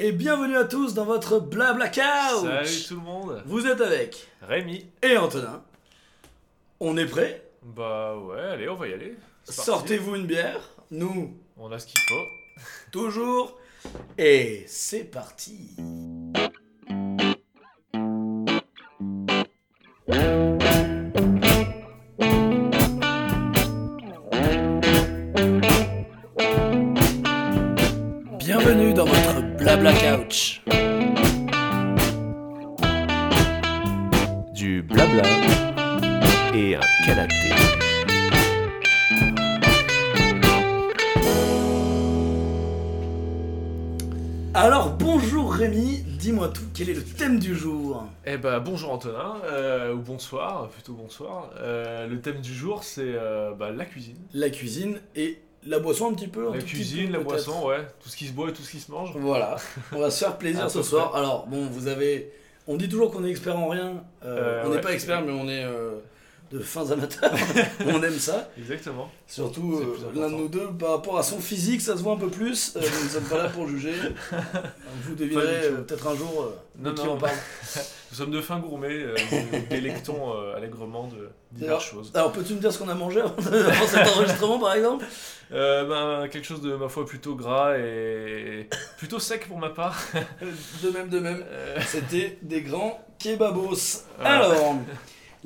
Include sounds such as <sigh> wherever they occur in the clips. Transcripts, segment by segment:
et bienvenue à tous dans votre Blabla Couch Salut tout le monde Vous êtes avec Rémi et Antonin. On est prêts? Bah ouais, allez, on va y aller. C'est. Sortez-vous une bière, nous On a ce qu'il faut. toujours, et c'est parti Eh bah bonjour Antonin, euh, ou bonsoir, plutôt bonsoir. Euh, le thème du jour c'est euh, bah, la cuisine. La cuisine et la boisson un petit peu La cuisine, peu, la boisson, ouais, tout ce qui se boit et tout ce qui se mange. Voilà, on va se faire plaisir ce soir. Alors bon, vous avez, on dit toujours qu'on est expert en rien. On n'est ouais. pas expert, mais on est euh, de fins amateurs. <laughs> on aime ça. Exactement. Surtout euh, l'un de nous deux, par rapport à son physique, ça se voit un peu plus. Euh, nous ne sommes pas là pour juger. <laughs> Vous devinerez euh, peut-être un jour euh, de Non, qui non. on parle. <laughs> Nous sommes de fins gourmets, nous délectons allègrement de diverses choses. alors peux-tu me dire ce qu'on a mangé avant, cet enregistrement, par exemple? Ben, quelque chose de ma foi plutôt gras et plutôt sec pour ma part. De même, de même. C'était des grands kebabos. Alors,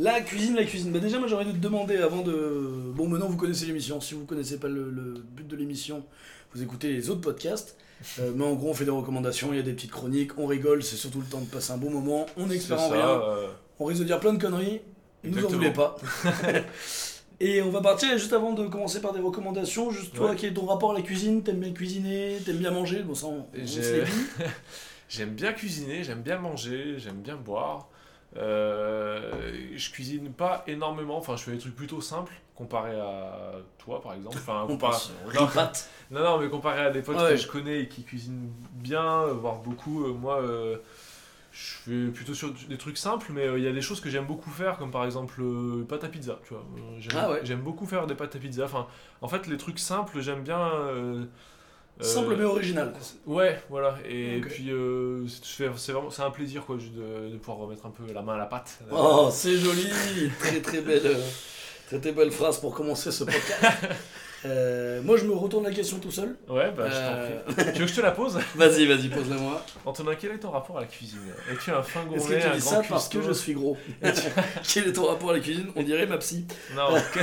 la cuisine, la cuisine. Bah déjà, moi j'aurais dû te demander avant de. Bon, maintenant vous connaissez l'émission. Si vous connaissez pas le, le but de l'émission, vous écoutez les autres podcasts. <laughs> Euh, mais en gros, on fait des recommandations, il y a des petites chroniques, on rigole, c'est surtout le temps de passer un bon moment. On en rien, euh, on risque de dire plein de conneries. Ne nous en voulez pas. <laughs> Et on va partir juste avant de commencer par des recommandations. Juste toi, Ouais. quel est ton rapport à la cuisine T'aimes bien cuisiner T'aimes bien manger Bon, ça, on, on. <laughs> J'aime bien cuisiner, j'aime bien manger, j'aime bien boire. Euh, je cuisine pas énormément, enfin je fais des trucs plutôt simples comparé à toi par exemple. Enfin, On. On non, non, non, mais comparé à des potes Ouais. que je connais et qui cuisinent bien, euh, voire beaucoup, euh, moi je fais plutôt sur des trucs simples, mais euh, il y a des choses que j'aime beaucoup faire, comme par exemple euh, pâte à pizza, tu vois. Euh, J'aime Ah ouais. j'aime beaucoup faire des pâtes à pizza. Enfin, en fait, les trucs simples, j'aime bien. Euh, euh, Simple mais original. Ouais, voilà. Et puis, euh, c'est vraiment c'est un plaisir quoi, juste de, de pouvoir remettre un peu la main à la pâte. Oh, c'est joli, très très belle, euh, très très belle phrase pour commencer ce podcast. <laughs> Euh, moi, je me retourne la question tout seul. Ouais, bah je Euh, t'en prie. Tu veux que je te la pose? <laughs> Vas-y, vas-y, pose-la moi. Antonin, quel est ton rapport à la cuisine? Es-tu un fin Est-ce gourmet, que tu un dis ça parce que je suis gros? <laughs> Quel est ton rapport à la cuisine? On dirait ma psy. Non, que-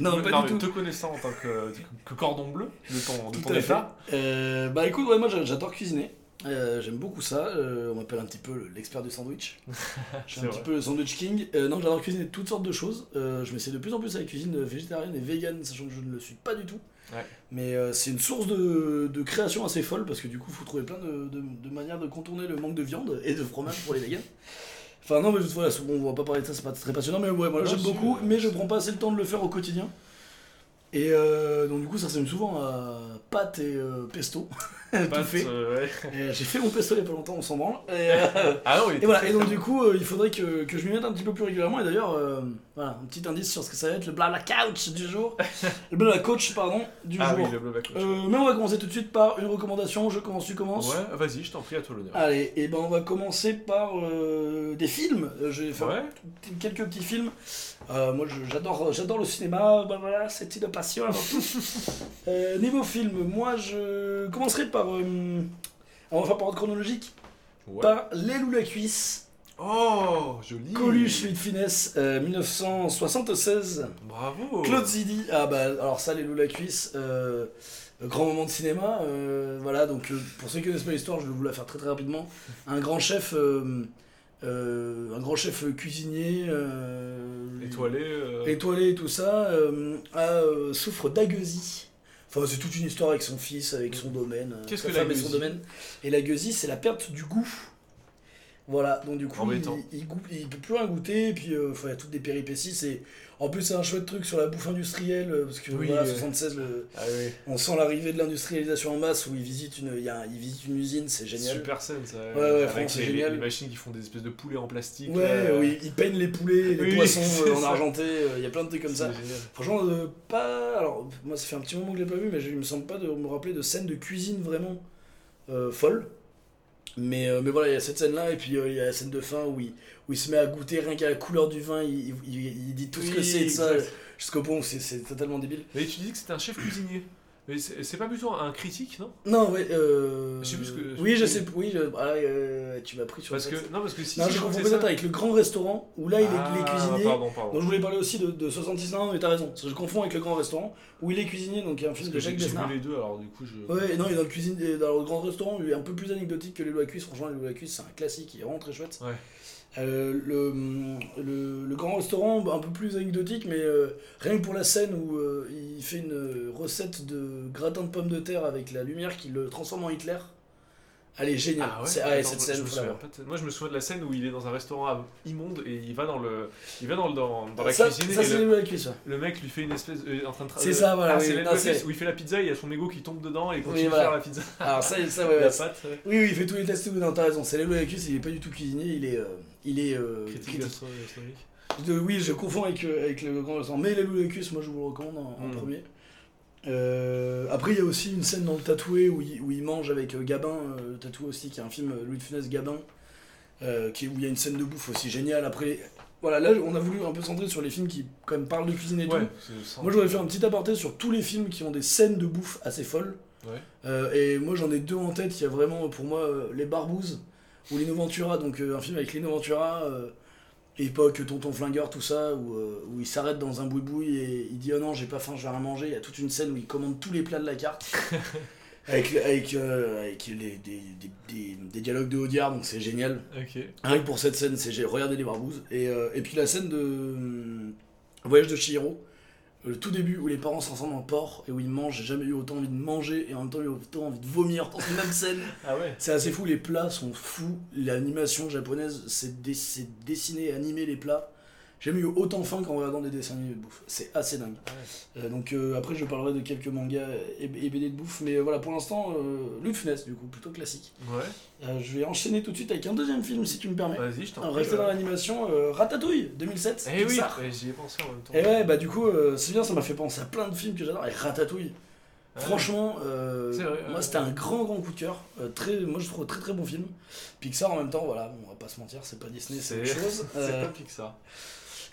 Non, pas non, du tout. te connaissant en tant que, que cordon bleu de ton, de ton état. Euh, bah écoute, ouais, moi j'a- j'adore cuisiner. Euh, J'aime beaucoup ça. Euh, on m'appelle un petit peu l'expert du sandwich. <laughs> Je suis un petit peu le sandwich king. Non, j'adore cuisiner toutes sortes de choses. Je m'essaie de plus en plus à la cuisine végétarienne et vegan, sachant que je ne le suis pas du tout. Ouais. Mais euh, c'est une source de, de création assez folle parce que du coup, il faut trouver plein de, de- de manières de contourner le manque de viande et de fromage pour les vegans. <laughs> Enfin, non, mais voilà, on va pas parler de ça, c'est pas très passionnant, mais ouais, moi j'aime beaucoup, euh, mais je prends pas assez le temps de le faire au quotidien. Et euh, donc, du coup, ça ressemble souvent à pâtes et euh, pesto. <laughs> Pâte, fait. euh, ouais. J'ai fait mon pesto il y a pas longtemps, on s'en branle. Et, <laughs> Ah non, il et voilà, et donc du coup, il faudrait que, que je m'y mette un petit peu plus régulièrement. Et d'ailleurs, voilà, un petit indice sur ce que ça va être le blabla couch du jour. <laughs> le blabla coach, pardon, du Ah jour. oui, le blabla coach. Mais on va commencer tout de suite par une recommandation. Je commence, tu commences. Ouais, vas-y, je t'en prie, à toi l'honneur. Allez, et ben on va commencer par des films. Je vais faire Ouais. quelques petits films. Euh, moi, j'adore, j'adore le cinéma. Ben voilà, c'est une passion avant tout. <laughs> Euh, niveau film, moi, je commencerai par. euh, on va faire par ordre chronologique. Ouais. Par Les Loups la Cuisse, Oh, joli. Coluche, Louis de Finesse, euh, 1976. Bravo. Claude Zidi, ah bah alors ça, Les Loups la Cuisse, euh, grand moment de cinéma. euh, voilà, donc euh, pour ceux qui connaissent pas l'histoire, je vais vous la faire très très rapidement. Un grand chef, euh, euh, un grand chef cuisinier, euh, Étoilé. euh, étoilé et tout ça, euh, a, euh, souffre d'agueusie. Enfin, c'est toute une histoire avec son fils, avec son domaine. euh, Qu'est-ce que et son domaine. Et la gueusie, c'est la perte du goût. Voilà, donc du coup, il, il, goûte- il peut plus rien goûter, et puis euh, il y a toutes des péripéties. C'est... En plus, c'est un chouette truc sur la bouffe industrielle, euh, parce que Oui, voilà, ouais. 76, le- Ah oui. on sent l'arrivée de l'industrialisation en masse où il visite une, il y a un- une usine, c'est génial. Super scène ça. Ouais, ouais, Avec franchement, c'est les, génial. les machines qui font des espèces de poulets en plastique. Ouais, là. oui, il peigne les poulets, les Oui, <laughs> poissons euh, en ça. argenté, euh, il y a plein de trucs comme ça. C'est génial. Franchement, euh, pas. Alors, moi, ça fait un petit moment que je l'ai pas vu, mais je me semble pas de me rappeler de scènes de cuisine vraiment euh, folle. Mais, euh, mais voilà, il y a cette scène-là, et puis euh, il y a la scène de fin où il, où il se met à goûter rien qu'à la couleur du vin, il, il, il dit tout ce que c'est de ça, jusqu'au point où c'est- c'est totalement débile. Mais tu dis que c'était un chef cuisinier. Mais c'est pas plutôt un critique, non? Non, ouais, euh... Je sais plus ce que- Oui, je sais, oui, je- ah, euh, tu m'as pris sur Parce le que, non, parce que si Non, si je peut-être ça- avec le grand restaurant, où là, il est, il est Ah, cuisinier. Pardon, pardon. Donc je voulais parler aussi de, de 66 ans, mais t'as raison, parce que je confonds avec le grand restaurant, où il est cuisinier, donc il y a un film de que j'ai Jacques j'ai Besnard. vu les deux, alors du coup, je. Ouais, non, il est dans le, cuisine, dans le grand restaurant, il est un peu plus anecdotique que les lois à cuisse. Franchement, les lois à cuisse, c'est un classique, il est vraiment très chouette. Ouais. Euh, le, le, le grand restaurant, un peu plus anecdotique, mais euh, rien que pour la scène où euh, il fait une recette de gratin de pommes de terre avec la lumière qui le transforme en Hitler. Elle est géniale. Ah ouais, C'est- ah cette moi, scène, je souviens Moi, je me souviens de la scène où il est dans un restaurant à- immonde et il va dans le, il va dans, le- dans, dans la ça, cuisine ça, et c'est le, à le mec lui fait une espèce, euh, en train de C'est ça, voilà, Ah, oui. Non, où il fait la pizza, il y a son mégot qui tombe dedans et il continue Oui, voilà. faire la pizza. Alors ça, ça ouais, <laughs> la ouais, pâte. ouais. Oui, oui, il fait tous les tests, non, t'as raison. C'est les à cuisse, il est pas du tout cuisinier, il est. euh, il est euh, Critique critique. De- oui, je confonds avec, euh, avec le grand. Mais les Loulecus, moi je vous le recommande en, en Mm. premier. Euh, après, il y a aussi une scène dans le tatoué où il, où il mange avec euh, Gabin, le tatoué aussi, qui est un film Louis de Funès Gabin, qui, où il y a une scène de bouffe aussi géniale. Après, voilà, là on a voulu un peu centrer sur les films qui quand même parlent de cuisine et Ouais, tout. Moi je voudrais faire un petit aparté sur tous les films qui ont des scènes de bouffe assez folles. Ouais. Euh, et moi j'en ai deux en tête, il y a vraiment pour moi euh, Les Barbouzes ou Lino Ventura, donc euh, un film avec Lino Ventura, euh, époque Tonton Flingueur, tout ça, où, euh, où il s'arrête dans un boui-boui et il dit Oh non, j'ai pas faim, je vais rien manger. Il y a toute une scène où il commande tous les plats de la carte. <laughs> avec avec, euh, avec les, des, des, des, des dialogues de Audiard, donc c'est génial. Ok. Rien que pour cette scène, c'est j'ai regardé les barbouzes. Et, euh, et puis la scène de Voyage de Chihiro, le tout début où les parents se transforment en porc et où ils mangent, j'ai jamais eu autant envie de manger et en même temps eu autant envie de vomir dans une même scène. <laughs> Ah ouais. C'est assez fou, les plats sont fous. L'animation japonaise, c'est dessiner et animer les plats. J'ai jamais eu autant faim qu'en regardant des dessins animés de bouffe. C'est assez dingue. Euh, donc euh, après, je parlerai de quelques mangas et, et BD de bouffe. Mais euh, voilà, pour l'instant, Funès, du coup, plutôt classique. Ouais. Je vais enchaîner tout de suite avec un deuxième film, si tu me permets. Vas-y, je t'en prie. Rester dans l'animation, Ratatouille 2007. Eh oui, ouais, j'y ai pensé en même temps. Et ouais, bah du coup, c'est bien, ça m'a fait penser à plein de films que j'adore. Et Ratatouille, Ah, franchement, vrai, moi ouais, c'était un grand grand coup de cœur. Très, moi je trouve très très bon film. Pixar en même temps, voilà, on va pas se mentir, c'est pas Disney, c'est autre chose. <laughs> c'est pas Pixar.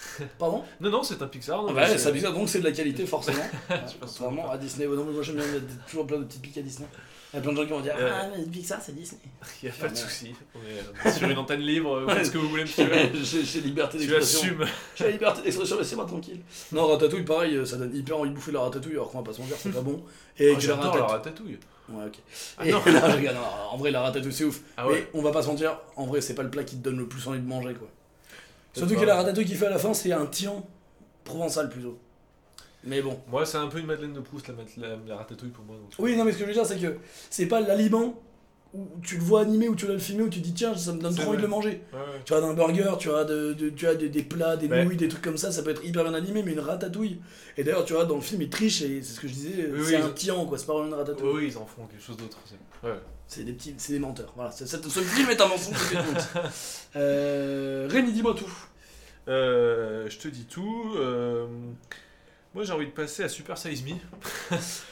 <laughs> Pardon? Non, non, c'est un Pixar. non, Ah mais bah, c'est- c'est Pixar, donc c'est de la qualité <laughs> forcément. Ouais, pas. à Disney. Ouais, non, mais moi j'aime bien, il y a toujours plein de petites piques à Disney. Il y a plein de gens qui vont dire Euh. Ah, mais Pixar c'est Disney. <laughs> Il n'y a pas de souci. On est euh, sur une antenne libre, faites ce que vous voulez, monsieur. J'ai liberté tu d'expression. assumes. J'ai la liberté d'expression, laissez-moi tranquille. Non, Ratatouille, pareil, euh, ça donne hyper envie de bouffer la ratatouille, alors qu'on va pas se mentir, c'est pas bon. Et Oh, que la ratatouille. Ouais, ok. Ah Et- non. non, en vrai, la ratatouille, c'est ouf. Ah Mais ouais. on va pas se mentir, en vrai, c'est pas le plat qui te donne le plus envie de manger, quoi. Surtout que la ratatouille qu'il fait à la fin, c'est un tian provençal plutôt. Mais bon. Moi, c'est un peu une Madeleine de Proust, la, la ratatouille pour moi. donc. Oui, non, mais ce que je veux dire, c'est que c'est pas l'aliment où tu le vois animé, où tu vas le filmer, où tu dis tiens, ça me donne trop envie de le manger. Ouais, ouais. Tu as un burger, tu as, de, de- tu as des, des plats, des Ouais. nouilles, des trucs comme ça, ça peut être hyper bien animé, mais une ratatouille. Et d'ailleurs, tu vois, dans le film, il triche, et c'est ce que je disais, Oui, c'est oui, un ils- tian, quoi, c'est pas vraiment une ratatouille. Oui, oui, ils en font quelque chose d'autre. c'est- des petits, c'est des menteurs. Voilà, c'est- c'est- ce film est un mensonge. <laughs> euh, Rémi, dis-moi tout. Euh, je te dis tout. euh, Moi, j'ai envie de passer à Super Size Me.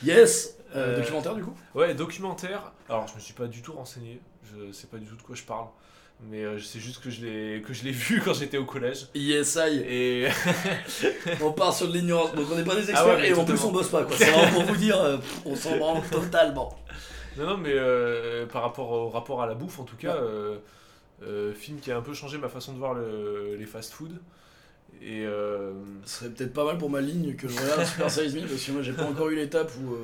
Yes. Euh, Documentaire du coup. Ouais, documentaire. Alors, je me suis pas du tout renseigné. Je sais pas du tout de quoi je parle. Mais euh, c'est juste que je l'ai que je l'ai <laughs> vu quand j'étais au collège. Yes, I. Et <laughs> On part sur de l'ignorance, donc on n'est pas des experts Ah ouais, mais et en plus on bosse pas quoi. C'est vraiment pour vous dire, euh, on s'en branle <laughs> totalement. non, non, mais euh, par rapport au rapport à la bouffe, en tout cas, Ouais. film qui a un peu changé ma façon de voir le- les fast-food. Et euh, Ce serait peut-être pas mal pour ma ligne que je regarde Super Size Me parce que moi j'ai pas encore eu l'étape où.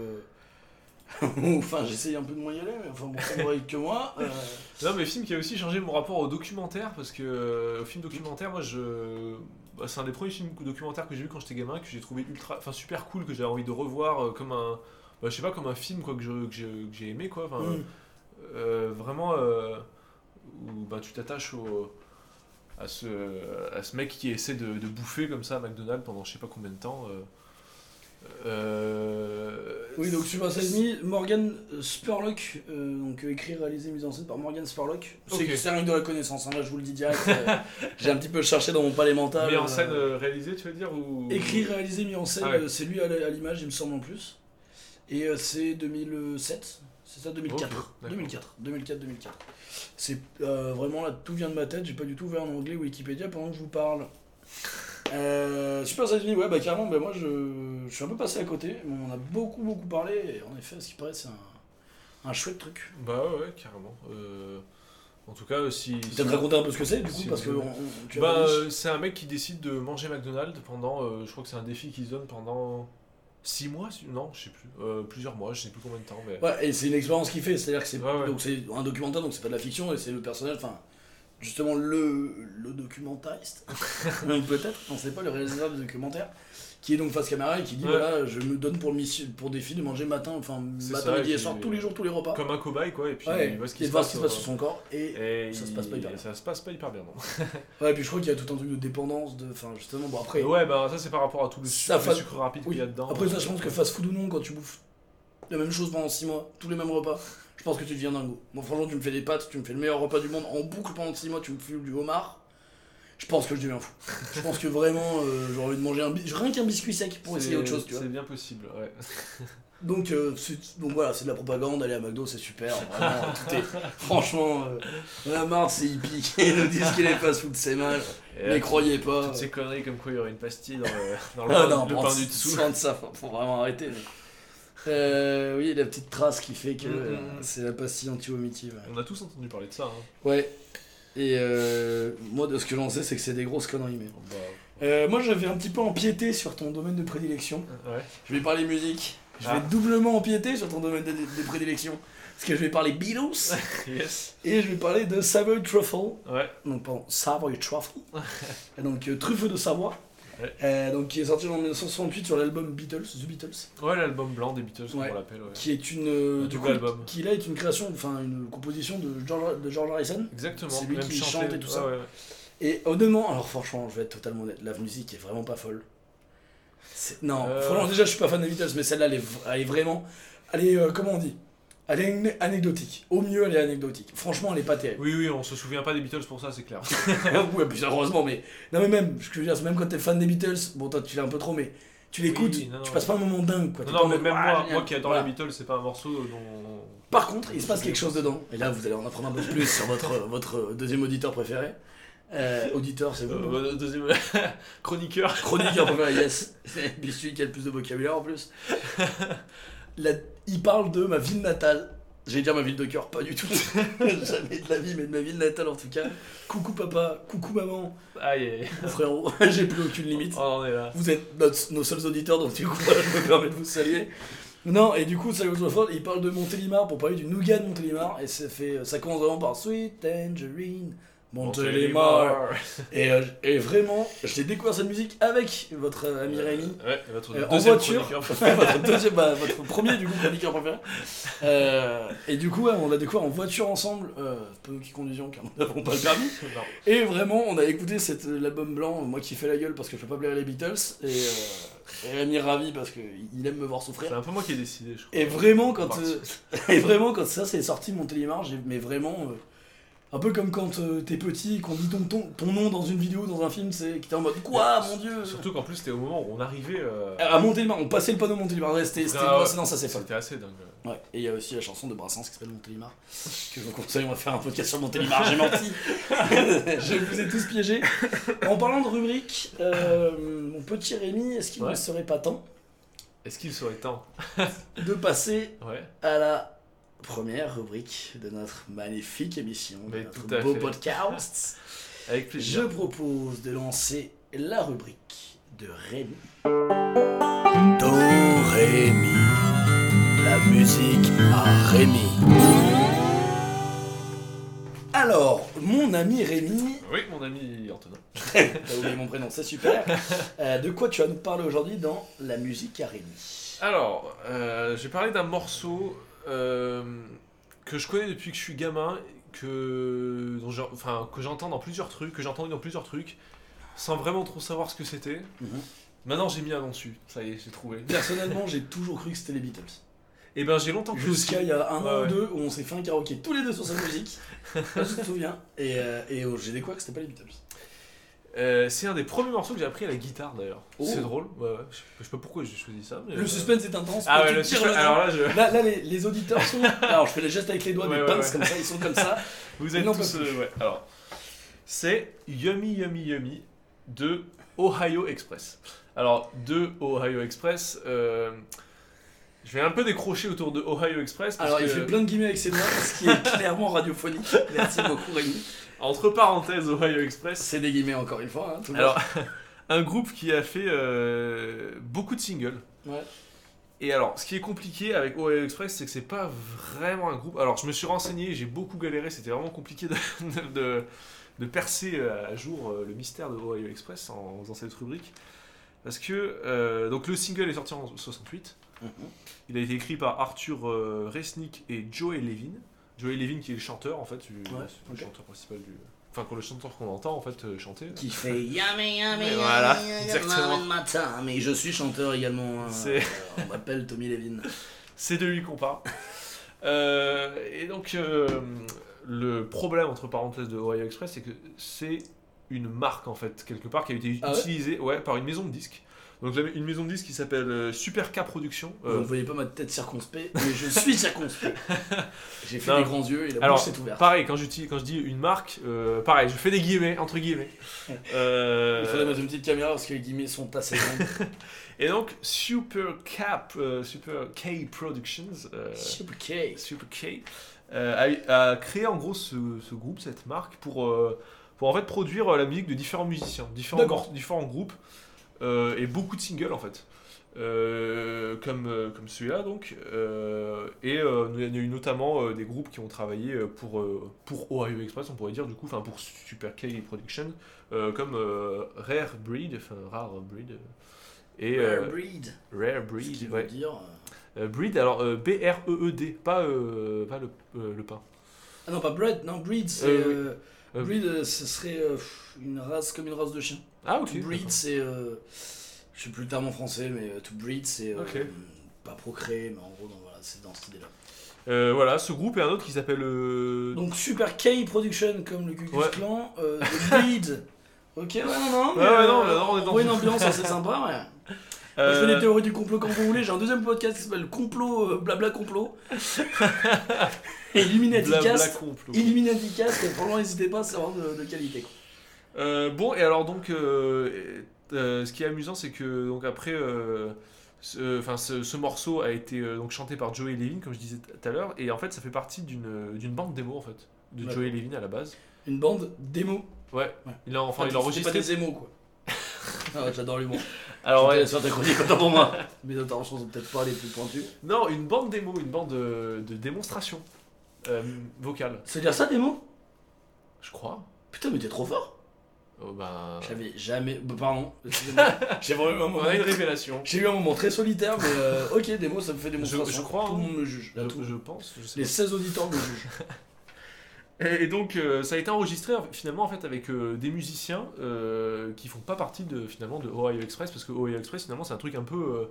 Enfin, j'essaye un peu de aller, mais enfin bon, ça n'aurait que moi. euh, <laughs> Non, mais film qui a aussi changé mon rapport au documentaire, parce que euh, au film documentaire, moi, je. bah, c'est un des premiers films documentaires que j'ai vu quand j'étais gamin, que j'ai trouvé ultra. Enfin, super cool, que j'avais envie de revoir euh, comme un. Bah, je sais pas, comme un film, quoi, que je- que j'ai aimé, quoi. Mm. vraiment. où bah, tu t'attaches au. À ce, à ce mec qui essaie de, de bouffer comme ça à McDonald's pendant je sais pas combien de temps. Euh, Oui, donc Super Size Me, Morgan Spurlock, euh, donc euh, écrit, réalisé, mis en scène par Morgan Spurlock. C'est Ok. c'est rien que de la connaissance, hein, là je vous le dis direct. euh, <laughs> j'ai un petit peu cherché dans mon palais mental. Mis en scène euh, réalisé, tu veux dire ou... Écrit, réalisé, mis en scène, Ah ouais. euh, c'est lui à l'image, il me semble en plus. Et euh, c'est 2007, C'est ça, 2004. Ok, d'accord. 2004, 2004, 2004. C'est euh, vraiment là, tout vient de ma tête. J'ai pas du tout ouvert en anglais Wikipédia pendant que je vous parle. Euh, Super Me, ouais, bah carrément, bah, moi je, je suis un peu passé à côté. mais On en a beaucoup, beaucoup parlé. Et en effet, à ce qui paraît, c'est un, un chouette truc. Bah ouais, carrément. Euh, en tout cas, si. si- Peut-être raconter un peu ce que c'est, du coup, si parce que on- on- Bah, euh, c'est un mec qui décide de manger McDonald's pendant. euh, je crois que c'est un défi qu'il se donne pendant 6 mois si- Non, je sais plus. Euh, plusieurs mois, je sais plus combien de temps. Mais... Ouais, et c'est une expérience qu'il fait, c'est-à-dire que c'est Ouais, ouais. donc c'est un documentaire, donc c'est pas de la fiction, et c'est le personnage, enfin, justement le, le documentariste, <laughs> peut-être, on sait pas, le réalisateur du documentaire, qui est donc face caméra et qui dit Ouais. voilà, je me donne pour, mission, pour défi de manger matin, enfin, matin, ça, midi et et soir, tous les jours, tous les repas. Comme un cobaye, quoi. Et puis, ouais, il voit ce et qui se voir passe. ce qui se passe euh, sur son corps, et, Et ça se passe pas hyper bien. Ça se passe pas hyper bien, non. <laughs> ouais, puis je crois qu'il y a tout un truc de dépendance, de, enfin, justement, bon après, Ouais, bah ça, c'est par rapport à tout le sucre, le fa- sucre rapide oui. qu'il y a dedans. après ça, je pense que fast food ou non, quand tu bouffes la même chose pendant 6 mois, tous les mêmes repas, pense que tu deviens dingo. Moi, franchement, tu me fais des pâtes, tu me fais le meilleur repas du monde en boucle pendant 6 mois, tu me files du homard. Je pense que je deviens fou. Je pense que vraiment, euh, j'aurais envie de manger un rien qu'un biscuit sec pour essayer autre chose, tu vois. C'est bien possible, ouais. <laughs> Donc, euh, donc voilà, c'est de la propagande, aller à McDo, c'est super. Vraiment, tout est. Franchement, euh, la marre, c'est hippie. <laughs> Ils nous disent que les fast-food, c'est mal. Et Mais là, croyez pas. Toutes ces conneries comme quoi il y aurait une pastille dans le, dans le Ah pain, non, le pain du dessous. de ça, faut, faut vraiment arrêter. mais- Euh, oui, la petite trace qui fait que Mm, mm, euh, mm. c'est la pastille anti-vomitive. On a tous entendu parler de ça. Hein. Ouais. Et euh, moi, de ce que j'en sais, c'est que c'est des grosses conneries. Mais... Bah, Euh, moi, j'avais un petit peu empiété sur ton domaine de prédilection. ouais. Je vais parler musique. Je vais Ah. doublement empiéter sur ton domaine de, de prédilection. Parce que je vais parler Beatles <laughs> Yes. et je vais parler de Savoy Truffle. Ouais. Donc, pardon, Savoy Truffle. <laughs> Et donc, euh, truffe de Savoie. Ouais. Euh, donc, qui est sorti en 1968 sur l'album Beatles, The Beatles. Ouais, l'album blanc des Beatles, comme Ouais. on l'appelle. Ouais. qui est une euh, Un du double coup, album. qui là est une création enfin une composition de George, de George Harrison Exactement. C'est lui même qui chante et tout ça. Et honnêtement alors franchement je vais être totalement honnête la musique est vraiment pas folle non Euh. franchement déjà je suis pas fan des Beatles mais celle-là elle, elle est vraiment elle est comment on dit? Elle est ane- anecdotique au mieux elle est anecdotique franchement elle est pas terrible Oui, oui, on se souvient pas des Beatles pour ça, c'est clair. <laughs> ouais puis heureusement mais non mais même ce que je veux dire c'est même quand t'es fan des Beatles bon toi tu l'es un peu trop mais tu l'écoutes Oui, tu passes pas un moment dingue quoi Non, mais même moi, génial. moi qui adore Voilà. les Beatles, c'est pas un morceau dont. Par contre, il se passe quelque chose dedans. Et là, vous allez en apprendre un peu plus sur votre, <laughs> votre deuxième auditeur préféré. Euh, auditeur, c'est vous. non Euh, deuxième <laughs> chroniqueur. Chroniqueur préféré, yes. C'est celui qui a le plus de vocabulaire en plus. La- il parle de ma ville natale. J'allais dire ma ville de cœur, pas du tout. <laughs> Jamais de la vie, mais de ma ville natale en tout cas. Coucou papa, coucou maman, Aïe, frérot, <laughs> j'ai plus aucune limite. Oh, on en est là. Vous êtes notre- nos seuls auditeurs, donc du coup, <laughs> je me permets de vous saluer. Non, et du coup, Samuel Jofford, il parle de Montélimar pour parler du nougat de Montélimar, et ça, fait, ça commence vraiment par Sweet Tangerine, Montélimar. Et, euh, et vraiment, j'ai découvert cette musique avec votre euh, ami Rémi. Ouais, votre Euh, en voiture, <laughs> votre, deuxième, bah, votre premier du coup chroniqueur préféré. Euh, et du coup, ouais, on l'a découvert en voiture ensemble, euh, pas nous qui conduisions car nous n'avons pas le permis. <laughs> Et vraiment, on a écouté cette- l'album blanc, moi qui fais la gueule parce que je peux pas plaire les Beatles, et, euh, et Rémi ravi parce qu'il aime me voir C'est souffrir. un peu moi qui ai décidé, je crois. Et vraiment, quand, euh, <laughs> et vraiment, quand ça c'est sorti de Montélimar, j'ai mais vraiment. Un peu comme quand euh, t'es petit, qu'on dit ton, ton, ton nom dans une vidéo, dans un film, c'est que t'es en mode Quoi, mon dieu Surtout qu'en plus, c'était au moment où on arrivait. euh, À Montélimar, on passait le panneau Montélimar, ouais, c'était Ah ouais. non, ça c'est. C'était assez dingue. Ouais, et il y a aussi la chanson de Brassens qui s'appelle Montélimar, <laughs> que je vous conseille, on va faire un podcast sur Montélimar, j'ai menti. <laughs> je vous ai tous piégés. En parlant de rubrique, euh, mon petit Rémi, est-ce qu'il Ouais. ne serait pas temps Est-ce qu'il serait temps de passer à la première rubrique de notre magnifique émission, de Mais notre beau fait. podcast <laughs> Avec Je plaisir. propose de lancer la rubrique de Rémi. Do Rémi. La musique à Rémi. Alors, mon ami Rémi, Oui, mon ami Antonin. <laughs> t'as oublié mon prénom, c'est super. <laughs> Euh, de quoi tu vas nous parler aujourd'hui dans la musique à Rémi? Alors, euh, j'ai parlé d'un morceau euh, que je connais depuis que je suis gamin, que, dont enfin, que j'entends dans plusieurs trucs, que j'ai entendu dans plusieurs trucs, sans vraiment trop savoir ce que c'était. Mhm. Maintenant, j'ai mis un nom dessus. Ça y est, j'ai trouvé. Personnellement, j'ai toujours cru que c'était les Beatles. Et ben, j'ai longtemps cru Jusqu'à il y a un Ouais, an ou deux où on s'est fait un karaoké tous les deux sur cette musique. <laughs> je me souviens. Et, euh, et oh, j'ai découvert que c'était pas les Beatles. Euh, c'est un des premiers morceaux que j'ai appris à la guitare d'ailleurs. Oh. C'est drôle. Ouais, ouais. Je, sais- je sais pas pourquoi j'ai choisi ça. Mais Le euh, suspense est intense. Ah ouais, le suspense. le- Alors là, je... Là, là, les, les auditeurs sont. <laughs> Alors, je fais les gestes avec les doigts, Ouais, mais ouais, pince ouais. comme ça, ils sont comme ça. <laughs> vous êtes Non, tous. euh, ouais. Alors, c'est Yummy Yummy Yummy de Ohio Express. Alors, de Ohio Express, euh, je vais un peu décrocher autour de Ohio Express. Parce Alors, il que, fait plein de guillemets avec ses doigts, ce qui est <laughs> clairement radiophonique. Merci beaucoup, Rémi. Entre parenthèses, Ohio Express, C'est des guillemets encore une fois. Hein, tout Alors, <laughs> un groupe qui a fait euh, beaucoup de singles. Ouais. Et alors, ce qui est compliqué avec Ohio Express, c'est que c'est pas vraiment un groupe. Alors, je me suis renseigné, j'ai beaucoup galéré, c'était vraiment compliqué de, <laughs> de, de percer euh, à jour euh, le mystère de Ohio Express en faisant cette rubrique. Parce que euh, donc le single est sorti en 68. Mhm. Il a été écrit par Arthur Resnick et Joey Levin. Joey Levin qui est le chanteur en fait, du- Ouais, c'est le chanteur principal du. Enfin, quand le chanteur qu'on entend en fait euh, chanter. Qui <laughs> fait yummy, yummy, voilà, exactement. matin. Mais je suis chanteur également. hein. Euh, on m'appelle Tommy Levin. C'est de lui qu'on parle. <laughs> Euh, et donc, euh, le problème, entre parenthèses, de Ohio Express, c'est que c'est une marque, en fait, quelque part, qui a été Ah ouais? utilisée ouais, par une maison de disques. Donc, la- une maison de disques qui s'appelle euh, Super K Productions. Euh, Vous ne voyez pas ma tête circonspect, mais je suis circonspect. <laughs> J'ai fait Non. des grands yeux et la Alors, bouche s'est ouverte. pareil, quand, quand je dis une marque, euh, pareil, je fais des guillemets, entre guillemets. <laughs> Il faudrait mettre une petite caméra parce que les guillemets sont assez grands. <laughs> et donc, Super K, euh, Super K Productions. euh, Super K. Super K, euh, a, a créé en gros ce, ce groupe, cette marque, pour, pour en fait produire la musique de différents musiciens, différents, groupes, et beaucoup de singles en fait. Euh, comme, euh, comme celui-là donc euh, et euh, il y a eu notamment euh, des groupes qui ont travaillé euh, pour, euh, pour Ohio Express on pourrait dire du coup enfin pour Super K Production euh, comme euh, Rare Breed enfin Rare Breed euh, et euh, Rare breed. Rare Ce Breed qui ouais. veut dire. euh, Euh, breed, alors euh, B-R-E-E-D, pas, euh, pas le, euh, le pain. Ah non, pas breed, non, breed, c'est. Euh, oui. Euh, breed, euh, ce serait euh, une race comme une race de chien. Ah, ok. To breed, c'est. je sais plus le terme en français, mais to breed, c'est. euh, Ok. Pas procréer, mais en gros, donc, voilà, c'est dans cette idée-là. Euh, voilà, ce groupe et un autre qui s'appelle. euh, Donc, Super K Production, comme le Cucus Ouais. Clan, euh, The Breed. <laughs> Ok, ouais, non, non. Ouais, mais, ouais, non, là, on est dans une- ambiance assez <laughs> sympa, ouais. Moi, je euh, fais des théories du complot quand vous voulez. J'ai un deuxième podcast qui s'appelle Complot, euh, blabla complot. <laughs> Illuminati blabla Cast. complot. Illuminati Cast, et franchement, n'hésitez pas, c'est vraiment de, de qualité. quoi. Euh, bon, et alors donc, euh, euh, ce qui est amusant, c'est que donc après, euh, ce, enfin, ce, ce morceau a été euh, donc chanté par Joey Levin, comme je disais tout à l'heure, et en fait, ça fait partie d'une bande démo en fait de D'accord. Joey Levin à la base. Une bande démo. Ouais. Ouais. Il a enfin, il a enregistré. pas des émos, quoi. Ah, J'adore l'humour. Alors ouais, Sur ta chronique, autant pour moi. <laughs> Mes interventions sont peut-être pas les plus pointues. non, une bande démo, une bande de, de démonstration euh, vocale, C'est dire ça, démo je crois. Putain, mais t'es trop fort. Oh, ben, J'avais jamais. bah, Pardon, excusez-moi. <laughs> J'ai vraiment eu un on moment. a une révélation. J'ai eu un moment très solitaire, mais euh, ok, démo, ça me fait démonstration. je crois. Tout le hein. monde me juge. Là, tout- Je, je pense. Je sais Les pas. 16 auditeurs me jugent. <laughs> Et, donc euh, ça a été enregistré finalement en fait avec euh, des musiciens euh, qui font pas partie de finalement de Ohio Express parce que Ohio Express finalement c'est un truc un peu euh,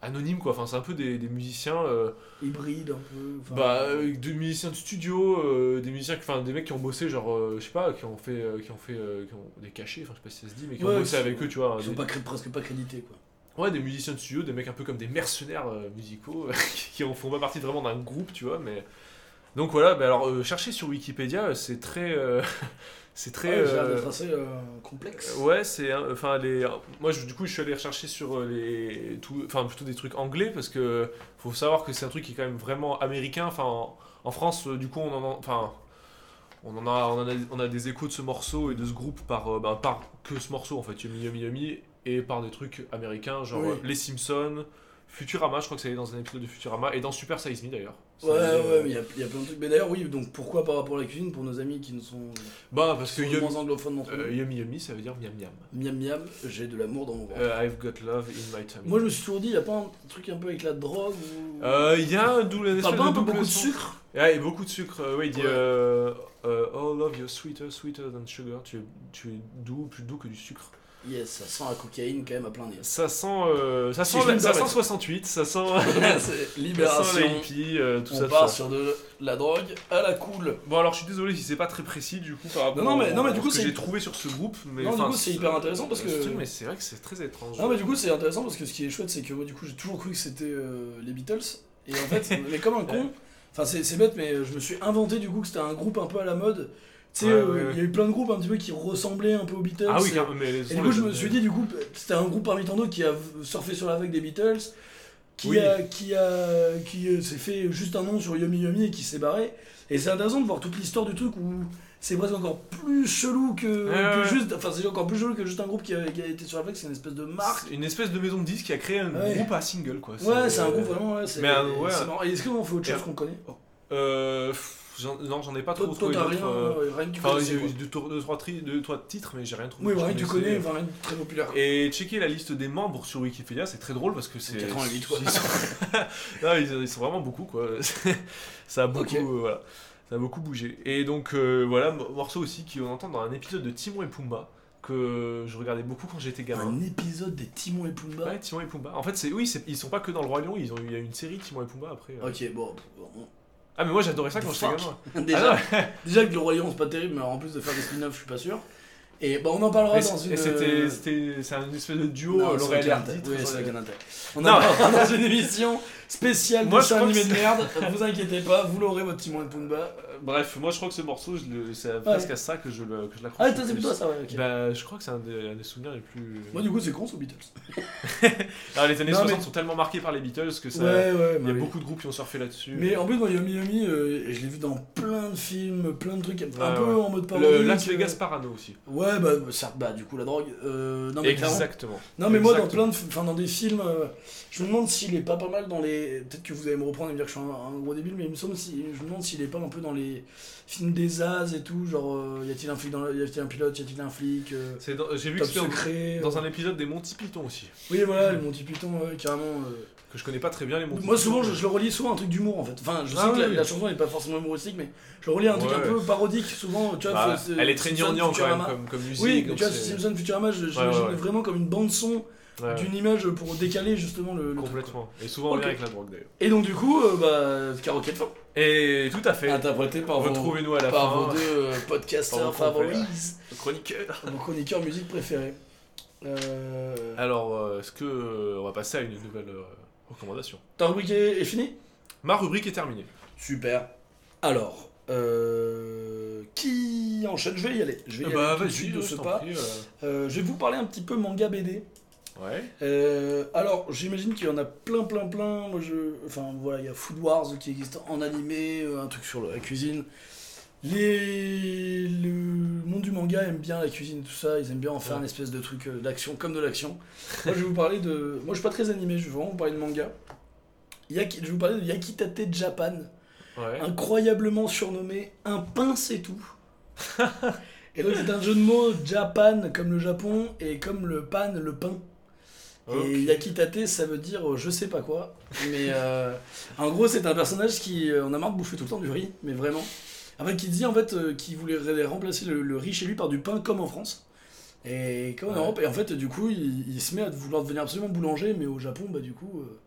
anonyme quoi. Enfin c'est un peu des, des musiciens euh, Hybride un peu. enfin, bah des musiciens de studio, des musiciens enfin des mecs qui ont bossé genre je sais pas qui ont fait qui ont fait qui ont des cachets enfin je sais pas si ça se dit mais qui Ouais, ont bossé avec sont- eux tu vois. Ils sont des- pas cré- presque pas crédités, quoi. Ouais, des musiciens de studio, des mecs un peu comme des mercenaires musicaux <laughs> qui en font pas partie vraiment d'un groupe, tu vois, mais donc voilà, bah alors euh, chercher sur Wikipédia, euh, c'est très euh, <laughs> c'est très Ouais, euh, assez complexe. Ouais, c'est enfin les moi je- du coup je suis allé rechercher sur les enfin plutôt des trucs anglais parce que faut savoir que c'est un truc qui est quand même vraiment américain enfin en, en France du coup on en a- enfin on en a on en a on a des échos de ce morceau et de ce groupe par bah, par que ce morceau en fait Yummy Yummy Yummy et par des trucs américains genre Oui. les Simpsons Futurama, je crois que c'est dans un épisode de Futurama et dans Super Size Me d'ailleurs. Ouais, Ça, euh, ouais, mais il y, a- il y a plein de trucs. Mais d'ailleurs, oui, donc pourquoi par rapport à la cuisine pour nos amis qui ne sont, Bah parce que yum- moins anglophones d'entre euh, Yummy Yummy ça veut dire miam miam. Miam miam, j'ai de l'amour dans mon ventre. Euh, I've got love in my tummy. Moi, je me suis toujours dit, il y a pas un truc un peu avec la drogue ou. Euh, Il y a un double espèce pas un peu beaucoup de sucre Ouais, et beaucoup de sucre. euh, oui, il dit Ouais. euh, euh, Oh love you're sweeter, sweeter than sugar. Tu es, tu es doux, plus doux que du sucre. Yes, ça sent la cocaïne quand même à plein nez. Ça sent, euh, ça sent, ça sent permettre. 68, ça sent, <laughs> C'est ça sent libération. euh, tout On ça. part tout ça. sur de la drogue à la cool. Bon alors je suis désolé si c'est pas très précis du coup par rapport Non, non, mais- non, mais du coup, ce que j'ai trouvé sur ce groupe. Mais Non, du coup, c'est hyper intéressant parce que- c'est- Mais c'est vrai que c'est très étrange. Non mais du coup c'est intéressant parce que ce qui est chouette c'est que moi du coup j'ai toujours cru que c'était euh, les Beatles et en fait <laughs> mais comme un con enfin c'est c'est bête mais je me suis inventé du coup que c'était un groupe un peu à la mode tu sais Ouais, euh, ouais, il y a eu plein de groupes un petit peu qui ressemblaient un peu aux Beatles ah oui, et, car- mais les et sons, du coup je me suis dit du coup c'était un groupe parmi tant d'autres qui a surfé sur la vague des Beatles qui Oui. a qui a qui euh, s'est fait juste un nom sur Yomi Yomi et qui s'est barré et c'est intéressant de voir toute l'histoire du truc où c'est presque encore plus chelou que, juste enfin c'est encore plus chelou que juste un groupe qui a, qui a été sur la vague c'est une espèce de marque une espèce de maison de disques qui a créé un Ouais. groupe à single quoi. Ouais, c'est un euh, groupe vraiment. Ouais, c'est mais ouais. c'est marrant. Et est-ce qu'on fait autre chose qu'on connaît? Euh, j'en- non, j'en ai pas trop Toi, toi, trouvé t'as rien, euh, ouais, rien que tu Enfin, il connaissais, y a quoi. eu deux, trois, tri- deux, trois titres, mais j'ai rien trouvé. Oui, rien que tu connais, enfin, rien de très populaire. Et checker la liste des membres sur Wikipédia, c'est très drôle parce que c'est. 88, quoi. Ils sont... non, ils, ils sont vraiment beaucoup, quoi. <laughs> ça a beaucoup, euh, voilà. Ça a beaucoup bougé. Et donc, euh, voilà, mo- morceau aussi qu'on entend dans un épisode de Timon et Pumba que je regardais beaucoup quand j'étais gamin. Un épisode des Timon et Pumba. Ouais, Timon et Pumba. En fait, c'est oui, c'est- ils sont pas que dans le Roi Lion, ils ont il y a une série Timon et Pumba après. euh. Ok, bon. Ah, mais moi j'adorais ça quand j'étais gamin. <laughs> déjà, Ah, non, <laughs> déjà que le Roi Lion c'est pas terrible, mais en plus de faire des spin-offs, je suis pas sûr. Et bah, on en parlera mais dans une. c'était, euh, c'était, c'est un espèce de duo non, euh, Laurel et Hardy. Oui, c'est. On en parlera dans une émission spéciale Moi, de je crois animé de merde. vous inquiétez pas, vous l'aurez votre Timon et Pumba. Euh, Bref, moi je crois que ce morceau, c'est presque à ça que je, le, que je l'accroche. Ah, plus. plutôt ça, ouais, ok. Bah, je crois que c'est un des, un des souvenirs les plus. Moi, du coup, c'est con, aux Beatles. <laughs> Alors, les années Non, 60 mais- sont tellement marquées par les Beatles que ça. Ouais, ouais, Il y a bah oui. beaucoup de groupes qui ont surfé là-dessus. Mais en plus, moi, Yomi Yomi, euh, je l'ai vu dans plein de films, plein de trucs, un Ouais, peu ouais. en mode parodie. le Las euh, Vegas Parano aussi. Ouais, bah, certes, bah, du coup, la drogue. Euh, non, mais clairement. Exactement. Non, mais moi, dans plein de, enfin, dans des films, euh, je me demande s'il est pas pas mal dans les. Peut-être que vous allez me reprendre et me dire que je suis un, un gros débile, mais il me semble si, je me demande s'il est pas un peu dans les films des As et tout, genre, euh, y a-t-il un flic, dans y a-t-il un pilote, y a-t-il un flic, euh, dans- J'ai vu que c'était secret. dans euh. un épisode des Monty Python aussi. Oui, voilà, le Monty Python, ouais, carrément. euh. Que je connais pas très bien les Monty Moi, Python, souvent, mais- je, je le relis souvent à un truc d'humour en fait. Enfin, je sais Ah que la, oui, la oui. chanson n'est pas forcément humoristique, mais je le relis à un truc Ouais, un peu parodique, souvent. Tu vois, Bah, elle est très Simpson, gnangnan quand même comme, comme musique. Oui, tu vois, Simpson Futurama, ouais. vraiment comme une bande-son Ouais, d'une image pour décaler justement le, le truc, quoi. Complètement. Et souvent en Ok. lien avec la drogue d'ailleurs. Et donc, du coup, euh, bah, Karaoke de fin. Et tout à fait. Interprété par vos, Retrouvez-nous à la par fin. vos deux euh, podcasters Par vos favoris, Chroniqueur. vos chroniqueurs musique préférés. Euh... Alors, euh, est-ce que on va passer à une nouvelle recommandation? Ta rubrique est, est finie Ma rubrique est terminée. Super. Alors, euh, qui enchaîne? Je vais y aller. Je vais y aller tout de suite de ce pas. prie, euh, Euh, je vais vous parler un petit peu manga BD. Ouais. Euh, alors, j'imagine qu'il y en a plein, plein, plein. Moi, je... Enfin, voilà, il y a Food Wars qui existe en animé, euh, un truc sur la cuisine. Les... Le monde du manga aime bien la cuisine tout ça. Ils aiment bien en faire Ouais. une espèce de truc euh, d'action, comme de l'action. Moi, je vais vous parler de. Moi, je suis pas très animé, je vais vraiment vous parler de manga. Yaki... Je vais vous parler de Yakitate Japan, Ouais. incroyablement surnommé Un pain, c'est tout. <laughs> et donc, c'est un jeu de mots Japan comme le Japon et comme le pan, le pain. Et Yakitate, ça veut dire euh, je sais pas quoi. Mais euh, en gros, c'est un personnage qui. euh, on a marre de bouffer tout le temps du riz, mais vraiment. En fait, qui dit en fait euh, qu'il voulait remplacer le, le riz chez lui par du pain comme en France. Et comme en Ouais. Europe. Et en fait, du coup, il, il se met à vouloir devenir absolument boulanger, mais au Japon, bah du coup. euh,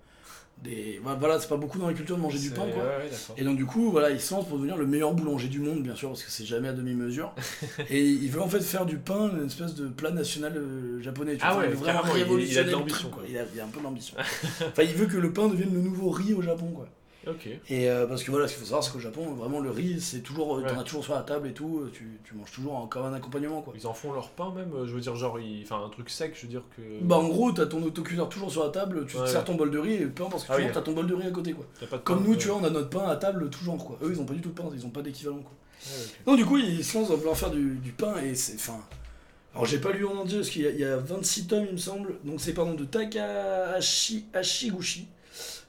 des... Voilà, c'est pas beaucoup dans la culture de manger du pain, quoi. Ouais. Et donc du coup, voilà, il se lance pour devenir le meilleur boulanger du monde, bien sûr, parce que c'est jamais à demi-mesure. <laughs> et il veut en fait faire du pain une espèce de plat national euh, japonais. Tu Ah vois. ouais, vraiment il- il a de l'ambition. Il a, il a un peu d'ambition. enfin, il veut que le pain devienne le nouveau riz au Japon, quoi. Ok. Et euh, parce que voilà, ce qu'il faut savoir, c'est qu'au Japon, vraiment, le riz, c'est toujours, t'en as toujours sur la table et tout. Tu, tu manges toujours en- comme un accompagnement, quoi. Ils en font leur pain même, euh, je veux dire, genre, ils... enfin, un truc sec, je veux dire que. Bah en gros, t'as ton autocuiseur toujours sur la table, tu te Ouais. sers ton bol de riz et peu importe ce que Ah tu oui. t'as ton bol de riz à côté, quoi. Comme nous, tu vois, on a notre pain à table tout genre, quoi. Eux, ils ont pas du tout de pain, ils ont pas d'équivalent, quoi. Ouais, ok. Donc du coup, il se lance dans vouloir faire du, du pain et c'est... Enfin... Alors j'ai pas lu en entier parce qu'il y, a- il y a 26 tomes il me semble. Donc c'est pardon de Takahashi Hashiguchi.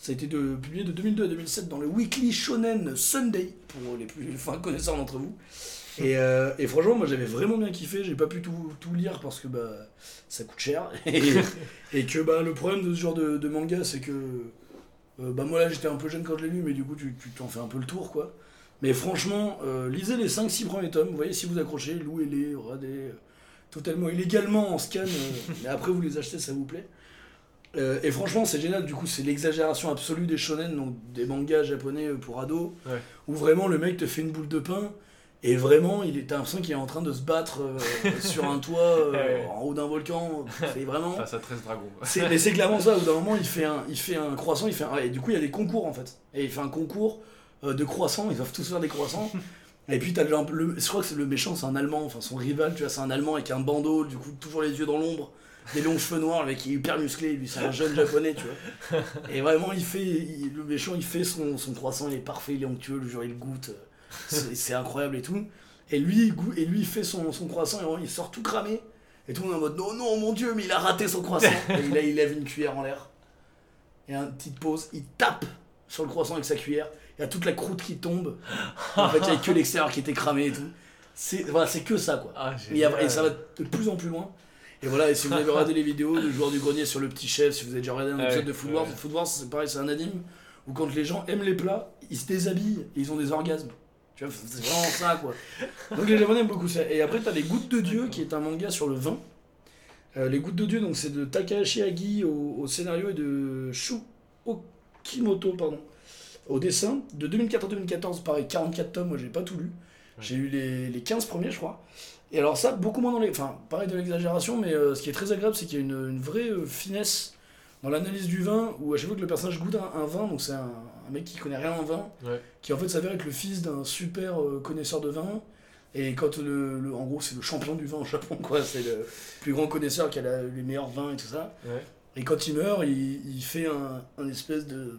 Ça a été de, publié de 2002 à 2007 dans le Weekly Shonen Sunday pour les plus fins connaisseurs d'entre vous. Et, euh, et franchement, moi j'avais vraiment bien kiffé. J'ai pas pu tout, tout lire parce que bah ça coûte cher <laughs> et, que bah le problème de ce genre de, manga c'est que euh, bah moi là j'étais un peu jeune quand je l'ai lu mais du coup tu t'en fais un peu le tour quoi. Mais franchement, euh, lisez les 5-6 premiers tomes, vous voyez si vous accrochez, louez-les, regardez. totalement illégalement en scan, mais après vous les achetez, ça vous plaît. Euh, et franchement, c'est génial, du coup, c'est l'exagération absolue des shonen, donc des mangas japonais euh, pour ados, Ouais. où vraiment le mec te fait une boule de pain, et vraiment, il est, t'as l'impression qu'il est en train de se battre euh, <laughs> sur un toit, euh, en haut d'un volcan, c'est vraiment... Face à 13 dragons. C'est- mais c'est clairement ça, au bout d'un moment, il fait, un, <laughs> il fait un croissant, il fait un- et du coup, il y a des concours en fait. Et il fait un concours de croissants, ils doivent tous faire des croissants. <laughs> Et puis, t'as le, le- je crois que c'est le méchant, c'est un Allemand, enfin son rival, tu vois, c'est un Allemand avec un bandeau, du coup, toujours les yeux dans l'ombre, des longs cheveux noirs, le mec il est hyper musclé, lui, c'est un jeune japonais, tu vois. Et vraiment, il fait, il- le méchant, il fait son, son croissant, il est parfait, il est onctueux, le jour il goûte, euh, c'est incroyable et tout. Et lui, il et lui, il fait son, son croissant, et vraiment, il sort tout cramé. Et tout le monde est en mode non, non, mon dieu, mais il a raté son croissant. <laughs> et là, il lève une cuillère en l'air. Et une petite pause, il tape sur le croissant avec sa cuillère. Il y a toute la croûte qui tombe. En fait, il n'y a que l'extérieur qui était cramé et tout. C'est voilà, c'est que ça, quoi. Ah, Et, il y a- génial. et ça va de plus en plus loin. Et voilà, et si vous avez regardé les vidéos de joueurs du grenier sur le petit chef, si vous avez déjà regardé un Ouais, épisode de Food Wars, ouais. Food Wars, c'est pareil, c'est un anime où quand les gens aiment les plats, ils se déshabillent et ils ont des orgasmes. Tu vois, c'est vraiment ça quoi. Donc les japonais aiment beaucoup ça. Et après, t'as Les Gouttes de Dieu qui est un manga sur le vin. Euh, les Gouttes de Dieu, donc c'est de Takahashi Agi au, au scénario et de Shu Okimoto, pardon, au dessin. De 2004 à 2014, pareil, 44 tomes, moi j'ai pas tout lu. J'ai eu les, les 15 premiers, je crois. Et alors ça, beaucoup moins dans les... Enfin, pareil de l'exagération, mais euh, ce qui est très agréable, c'est qu'il y a une, une vraie euh, finesse dans l'analyse du vin, où à chaque fois que le personnage goûte un, un vin, donc c'est un, un mec qui connaît rien en vin, Ouais. qui en fait s'avère être le fils d'un super euh, connaisseur de vin. Et quand le, le- en gros c'est le champion du vin au Japon, quoi, c'est le plus grand connaisseur qui a la- les meilleurs vins et tout ça. Ouais. Et quand il meurt, il, il fait un, un espèce de,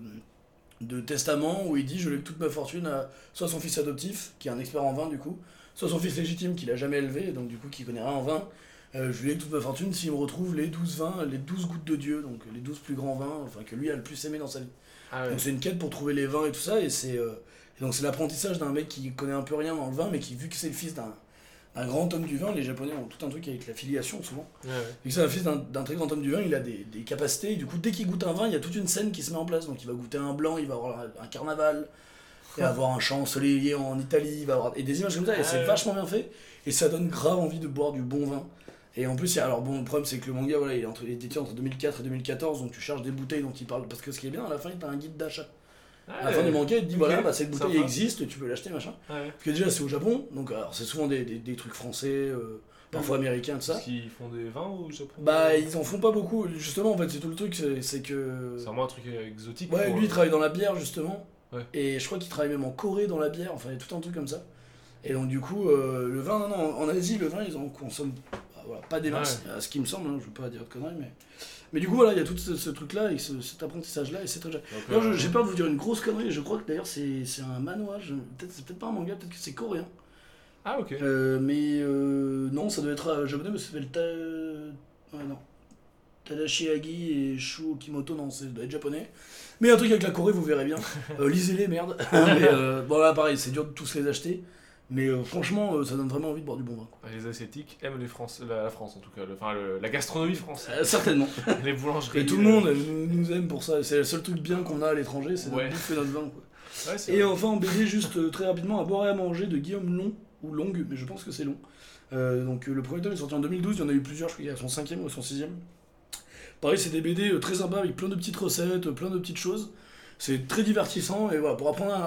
de testament où il dit je lègue toute ma fortune à soit son fils adoptif, qui est un expert en vin du coup, soit son fils légitime qu'il a jamais élevé, donc du coup qui connaît rien en vin. Euh, je lui lègue toute ma fortune s'il me retrouve les 12 vins, les 12 gouttes de Dieu, donc les 12 plus grands vins, enfin que lui a le plus aimé dans sa vie. Ah ouais. Donc c'est une quête pour trouver les vins et tout ça, et c'est euh, donc c'est l'apprentissage d'un mec qui connaît un peu rien dans le vin, mais qui vu que c'est le fils d'un grand homme du vin, les Japonais ont tout un truc avec la filiation souvent. Ouais. Vu que c'est un fils d'un d'un très grand homme du vin, il a des, des capacités, et du coup dès qu'il goûte un vin, il y a toute une scène qui se met en place. Donc il va goûter un blanc, il va avoir un, un carnaval, il va avoir un champ ensoleillé en Italie, il va avoir et des images comme ça, et Ah c'est vachement bien fait, et ça donne grave envie de boire du bon vin. Et en plus, alors bon, le problème c'est que le manga, voilà, il est, entre, il est édité entre 2004 et 2014, donc tu cherches des bouteilles dont il parle, parce que ce qui est bien, à la fin, il t'a un guide d'achat. À la fin du manga, il te dit voilà, bah, cette bouteille sympa. existe, tu peux l'acheter, machin. Ouais. Parce que déjà, c'est au Japon, donc alors c'est souvent des, des, des trucs français, euh, parfois américains, tout ça. Parce qu'ils font des vins au Japon? Bah, ils en font pas beaucoup, justement, en fait, c'est tout le truc, c'est que. C'est vraiment un truc euh, exotique. Ouais, lui, il travaille dans la bière, justement. Ouais. Et je crois qu'il travaille même en Corée dans la bière, enfin, il y a tout un truc comme ça. Et donc, du coup, euh, le vin, non, non, en Asie, le vin, ils en consomment bah, voilà, pas des masses, à ce qui me semble, hein, je veux pas dire de conneries, mais. Mais du coup, voilà, il y a tout ce, ce truc-là, et ce- cet apprentissage-là, et c'est très. D'ailleurs, euh, j'ai peur de vous dire une grosse connerie, je crois que d'ailleurs, c'est un manoir, peut-être c'est peut-être pas un manga, peut-être que c'est coréen. Ah, ok. Euh, mais euh, non, ça doit être japonais, mais ça s'appelle Ta... Ouais, non. Tadashi Agi et Shu Okimoto, non, ça doit être japonais. Mais un truc avec la Corée, vous verrez bien. <laughs> Euh, Lisez-les, merde. <laughs> mais, euh, bon, là, pareil, c'est dur de tous les acheter. Mais euh, franchement, euh, ça donne vraiment envie de boire du bon vin. quoi. Les Asiatiques aiment les France, la, la France en tout cas, le- enfin le- la gastronomie française, Euh, certainement. <laughs> les boulangeries. Et tout le monde euh, nous, nous aime pour ça. C'est le seul truc bien qu'on a à l'étranger, c'est Ouais. de bouffer notre vin. Quoi. Ouais, c'est Et vrai. enfin en BD, juste euh, très rapidement, à boire et à manger de Guillaume Long, ou Long, mais je pense que c'est long. Euh, donc euh, le premier tome est sorti en 2012, il y en a eu plusieurs, je crois qu'il y a son cinquième ou son sixième. Pareil, c'est des BD euh, très sympas avec plein de petites recettes, euh, plein de petites choses. C'est très divertissant et voilà, pour apprendre à,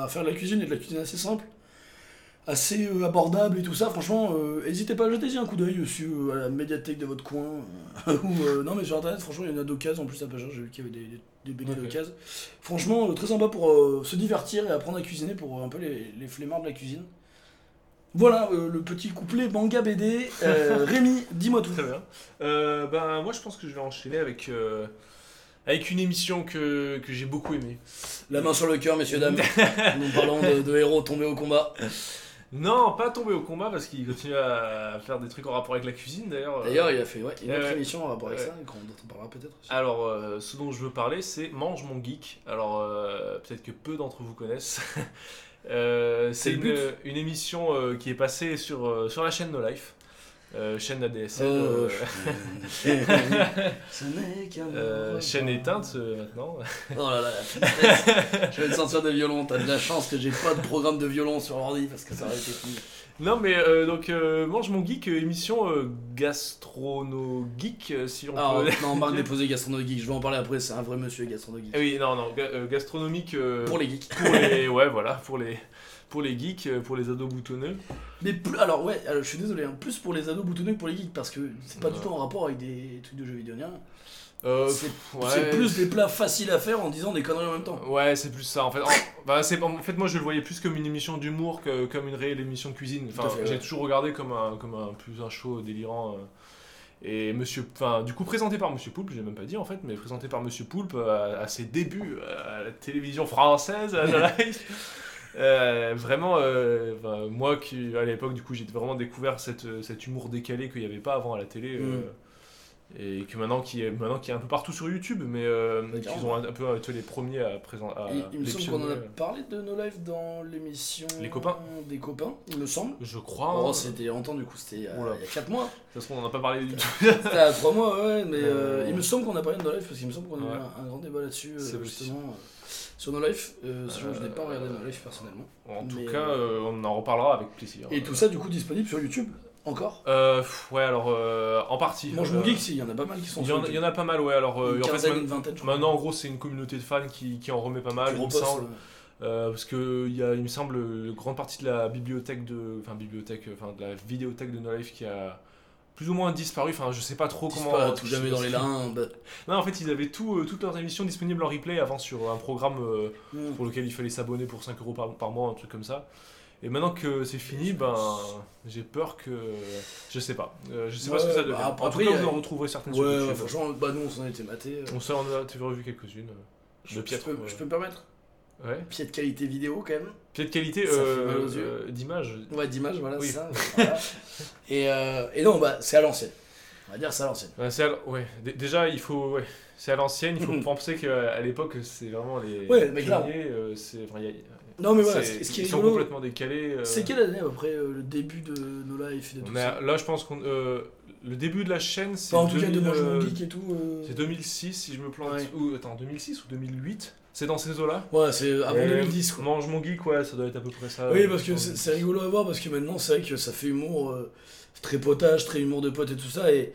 à- à faire de la cuisine et de la cuisine assez simple, assez euh, abordable et tout ça, franchement, n'hésitez pas à jeter un coup d'œil euh, à la médiathèque de votre coin. <laughs> ou, non mais sur internet, franchement, il y en a d'occasion en plus à cher, j'ai vu qu'il y avait des, des, des BD Ok. d'occasion. Franchement, très sympa pour euh, se divertir et apprendre à cuisiner pour euh, un peu les, les flemmards de la cuisine. Voilà euh, le petit couplet manga BD. Euh, <laughs> Rémi, dis-moi tout. Très bien. Euh, ben, moi, je pense que je vais enchaîner avec, euh, avec une émission que, que j'ai beaucoup aimée. La main sur le cœur, messieurs, dames. <laughs> Nous parlons de, de héros tombés au combat. Non, pas tomber au combat parce qu'il continue à faire des trucs en rapport avec la cuisine d'ailleurs. D'ailleurs, il a fait ouais, une autre ouais. émission en rapport avec ça, dont on parlera peut-être aussi. Alors, euh, ce dont je veux parler, c'est Mange mon geek. Alors, euh, peut-être que peu d'entre vous connaissent. <laughs> Euh, C'est une, émission euh, qui est passée sur, euh, sur la chaîne No Life. Chaîne ADSL. <laughs> Ce n'est qu'un. euh, chaîne éteinte maintenant. Oh là là, la. Je vais te sortir des violons. T'as de la chance que j'ai pas de programme de violon sur l'ordi parce que ça aurait été fini. Non mais euh, donc euh, mange mon geek euh, émission euh, gastrono geek si on Alors, peut. non, Marc <laughs> déposé gastronomique. Je vais en parler après. C'est un vrai monsieur gastronomique. Ah oui non non ga- gastronomique Pour les geeks. pour les <laughs> ouais voilà pour les pour les geeks pour les ados boutonneux. Mais plus, alors ouais, alors, je suis désolé, hein, plus pour les ados boutonneux que pour les geeks parce que c'est pas du tout en rapport avec des trucs de jeux vidéo rien. Euh, C'est ouais. plus des plats faciles à faire en disant des conneries en même temps. Ouais, c'est plus ça en fait. En, bah, c'est, en fait, moi je le voyais plus comme une émission d'humour que comme une réelle émission de cuisine. Enfin, j'ai ouais. toujours regardé comme un, comme un plus un show délirant. euh. et monsieur, enfin, du coup présenté par Monsieur Poulpe, j'ai même pas dit en fait, mais présenté par Monsieur Poulpe euh, à, à ses débuts à la télévision française, à la <laughs> live. Euh, vraiment, euh, moi qui à l'époque du coup j'ai vraiment découvert cette, cet humour décalé qu'il n'y avait pas avant à la télé. euh, Mm. Et que maintenant qui est maintenant qui est un peu partout sur YouTube mais euh, ont un, un peu été les premiers à présenter il me semble qu'on en a l'épisoder. parlé de nos lives dans l'émission Les copains des copains, il me semble. je crois Oh, hein. c'était longtemps du coup, c'était il y a Oula. 4 mois. de toute façon on n'en a pas parlé du tout C'était à 3 mois, ouais, mais euh, Euh, il me semble qu'on a parlé de nos lives parce qu'il me semble qu'on a eu Ouais. un, un grand débat là-dessus, euh, justement, euh, sur nos lives. Euh, je n'ai pas regardé nos lives personnellement. en tout Mais, cas euh, euh, on en reparlera avec plaisir Et tout ça, du coup, disponible sur YouTube Encore Euh, pff, ouais alors euh, en partie Mange Euh, mon geek, si, il y en a pas mal qui sont il y, en, il y en a pas mal ouais alors euh, Une en fait, quinzaine, man- une vingtaine, je crois. maintenant en gros c'est une communauté de fans qui, qui en remet pas mal il me semble euh, Euh, parce que il y a il me semble une grande partie de la bibliothèque de enfin bibliothèque enfin de la vidéothèque de No Life qui a plus ou moins disparu enfin je sais pas trop comment disparaît tout jamais dans les limbes. Non, en fait, ils avaient tout, euh, toutes leurs émissions disponibles en replay avant sur un programme euh, Mm. pour lequel il fallait s'abonner pour 5 euros par, par mois, un truc comme ça. Et maintenant que c'est fini, ben, j'ai peur que. Je sais pas. Euh, je sais pas ce que ça devient. bah, en tout après, cas, vous en retrouverez certaines sur Ouais, YouTube. ouais, franchement, bah nous on s'en était maté. On s'en a tu revu quelques-unes. euh, Je, peux, je peux me permettre? Ouais. Pied de qualité vidéo quand même. Pied de qualité euh, euh, d'image. Ouais, d'image, voilà, Oui. c'est ça. voilà. <laughs> et, euh, et non, bah c'est à l'ancienne. On va dire c'est à l'ancienne. L- ouais. Dé- Déjà, il faut. Ouais. C'est à l'ancienne, il faut <laughs> penser qu'à l'époque, c'est vraiment les. Ouais, mais euh, c'est. enfin, Non, mais voilà, c'est- ce qui est ils sont rigolo, complètement décalés. euh, c'est quelle année après euh, le début de No Life et de tout On est ça à- là, je pense qu'on. euh, le début de la chaîne, c'est. Enfin, en tout cas, de 2000, Mange Mon euh, Geek et tout. euh, C'est 2006, si je me plante. Ouais. Ou, attends, 2006 ou 2008 C'est dans ces eaux-là? Ouais, c'est avant Et 2010 quoi. Mange mon geek, ouais, ça doit être à peu près ça. Oui, parce que c'est c'est rigolo à voir parce que maintenant c'est vrai que ça fait humour euh, très potage, très humour de pote et tout ça et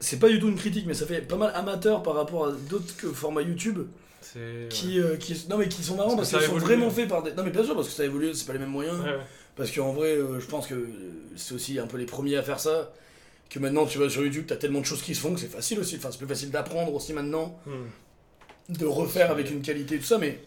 c'est pas du tout une critique mais ça fait pas mal amateur par rapport à d'autres que formats YouTube Qui, euh, qui non mais qui sont marrants Parce parce, que ça qu'ils sont vraiment faits par des non mais bien sûr parce que ça a évolué c'est pas les mêmes moyens Ouais, ouais. parce qu'en vrai euh, je pense que euh, c'est aussi un peu les premiers à faire ça que maintenant tu vas sur YouTube t'as tellement de choses qui se font que c'est facile aussi enfin c'est plus facile d'apprendre aussi maintenant Hmm. de refaire avec une qualité et tout ça, mais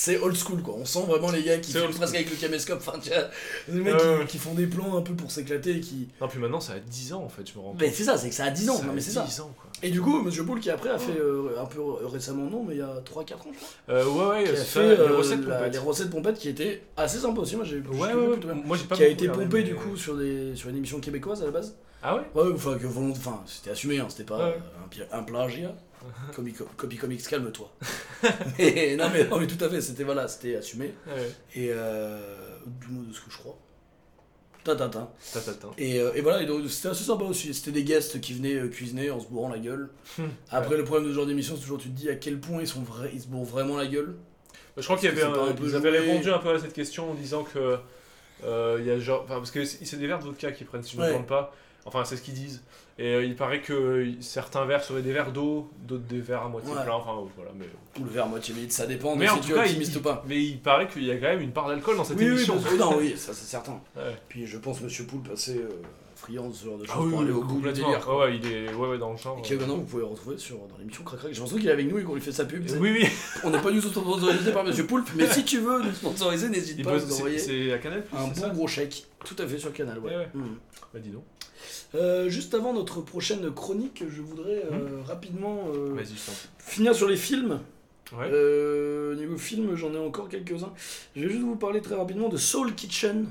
c'est old school quoi. On sent vraiment les gars qui old presque avec le caméscope, enfin tu vois, les mecs qui, font des plans un peu pour s'éclater et qui. Non, puis maintenant, ça a 10 ans en fait, je me rends compte. Mais c'est ça, c'est que ça a 10 ans, Ça non mais c'est ça. 10 ans, quoi. Et du coup, Monsieur Poul qui après a fait euh, un peu récemment, non, mais il y a 3-4 ans je crois, Euh, ouais, ouais, qui a fait les euh, recettes la- pompettes. les recettes pompettes qui étaient assez sympas aussi, moi j'ai Ouais, ouais, ouais. Moi, j'ai pas Qui a été pompé du coup sur, des, sur une émission québécoise à la base. Ah ouais? Ouais, enfin, que volont- enfin c'était assumé, hein, c'était pas euh, un plagiat. <laughs> Copy, copy Comics, calme-toi. <laughs> mais, non, mais, non, mais tout à fait, c'était voilà, c'était assumé. Ouais, Et euh, du moins de ce que je crois. Tatatin. Et, euh, et voilà, et donc, c'était assez sympa aussi. C'était des guests qui venaient euh, cuisiner en se bourrant la gueule. Après, le problème de ce genre d'émission, c'est toujours tu te dis à quel point ils, sont ils se bourrent vraiment la gueule. Je crois qu'il y avait un- pas un peu ils avaient joué. répondu un peu à cette question en disant que euh, il y a genre enfin, parce que c'est c'est des verres de vodka qu'ils prennent si je ne me Ouais. trompe pas. Enfin, c'est ce qu'ils disent. Et euh, il paraît que certains verres seraient des verres d'eau, d'autres des verres à moitié Ouais. pleins. Enfin, voilà, mais Ou le verre à moitié vide, ça dépend de mais en si tout tu es cas, il, optimiste ou pas. mais il paraît qu'il y a quand même une part d'alcool dans cette Oui, oui, émission. non, oui, ça c'est certain. Ouais. Puis je pense Monsieur Poulpe assez euh, friand de ce genre de choses Ah oui, pour aller au bout du complètement. délire. quoi. Ouais, ouais, il est ouais, ouais, dans le champ. Et que maintenant vous pouvez retrouver sur, dans l'émission Crac Crac. J'ai l'impression qu'il est avec nous et qu'on lui fait sa pub. Oui, oui. <laughs> On n'est pas du tout sponsorisé par Monsieur Poulpe, mais si tu veux nous sponsoriser, n'hésite Il pas à bosse- nous c'est envoyer c'est à Canal un c'est bon ça gros chèque. Tout à fait sur Canal, ouais. Ouais. Mhm. Bah dis donc. Euh, juste avant notre prochaine chronique, je voudrais euh, rapidement euh, finir sur les films. Ouais. Niveau film, j'en ai encore quelques-uns. Je vais juste vous parler très rapidement de Soul Kitchen,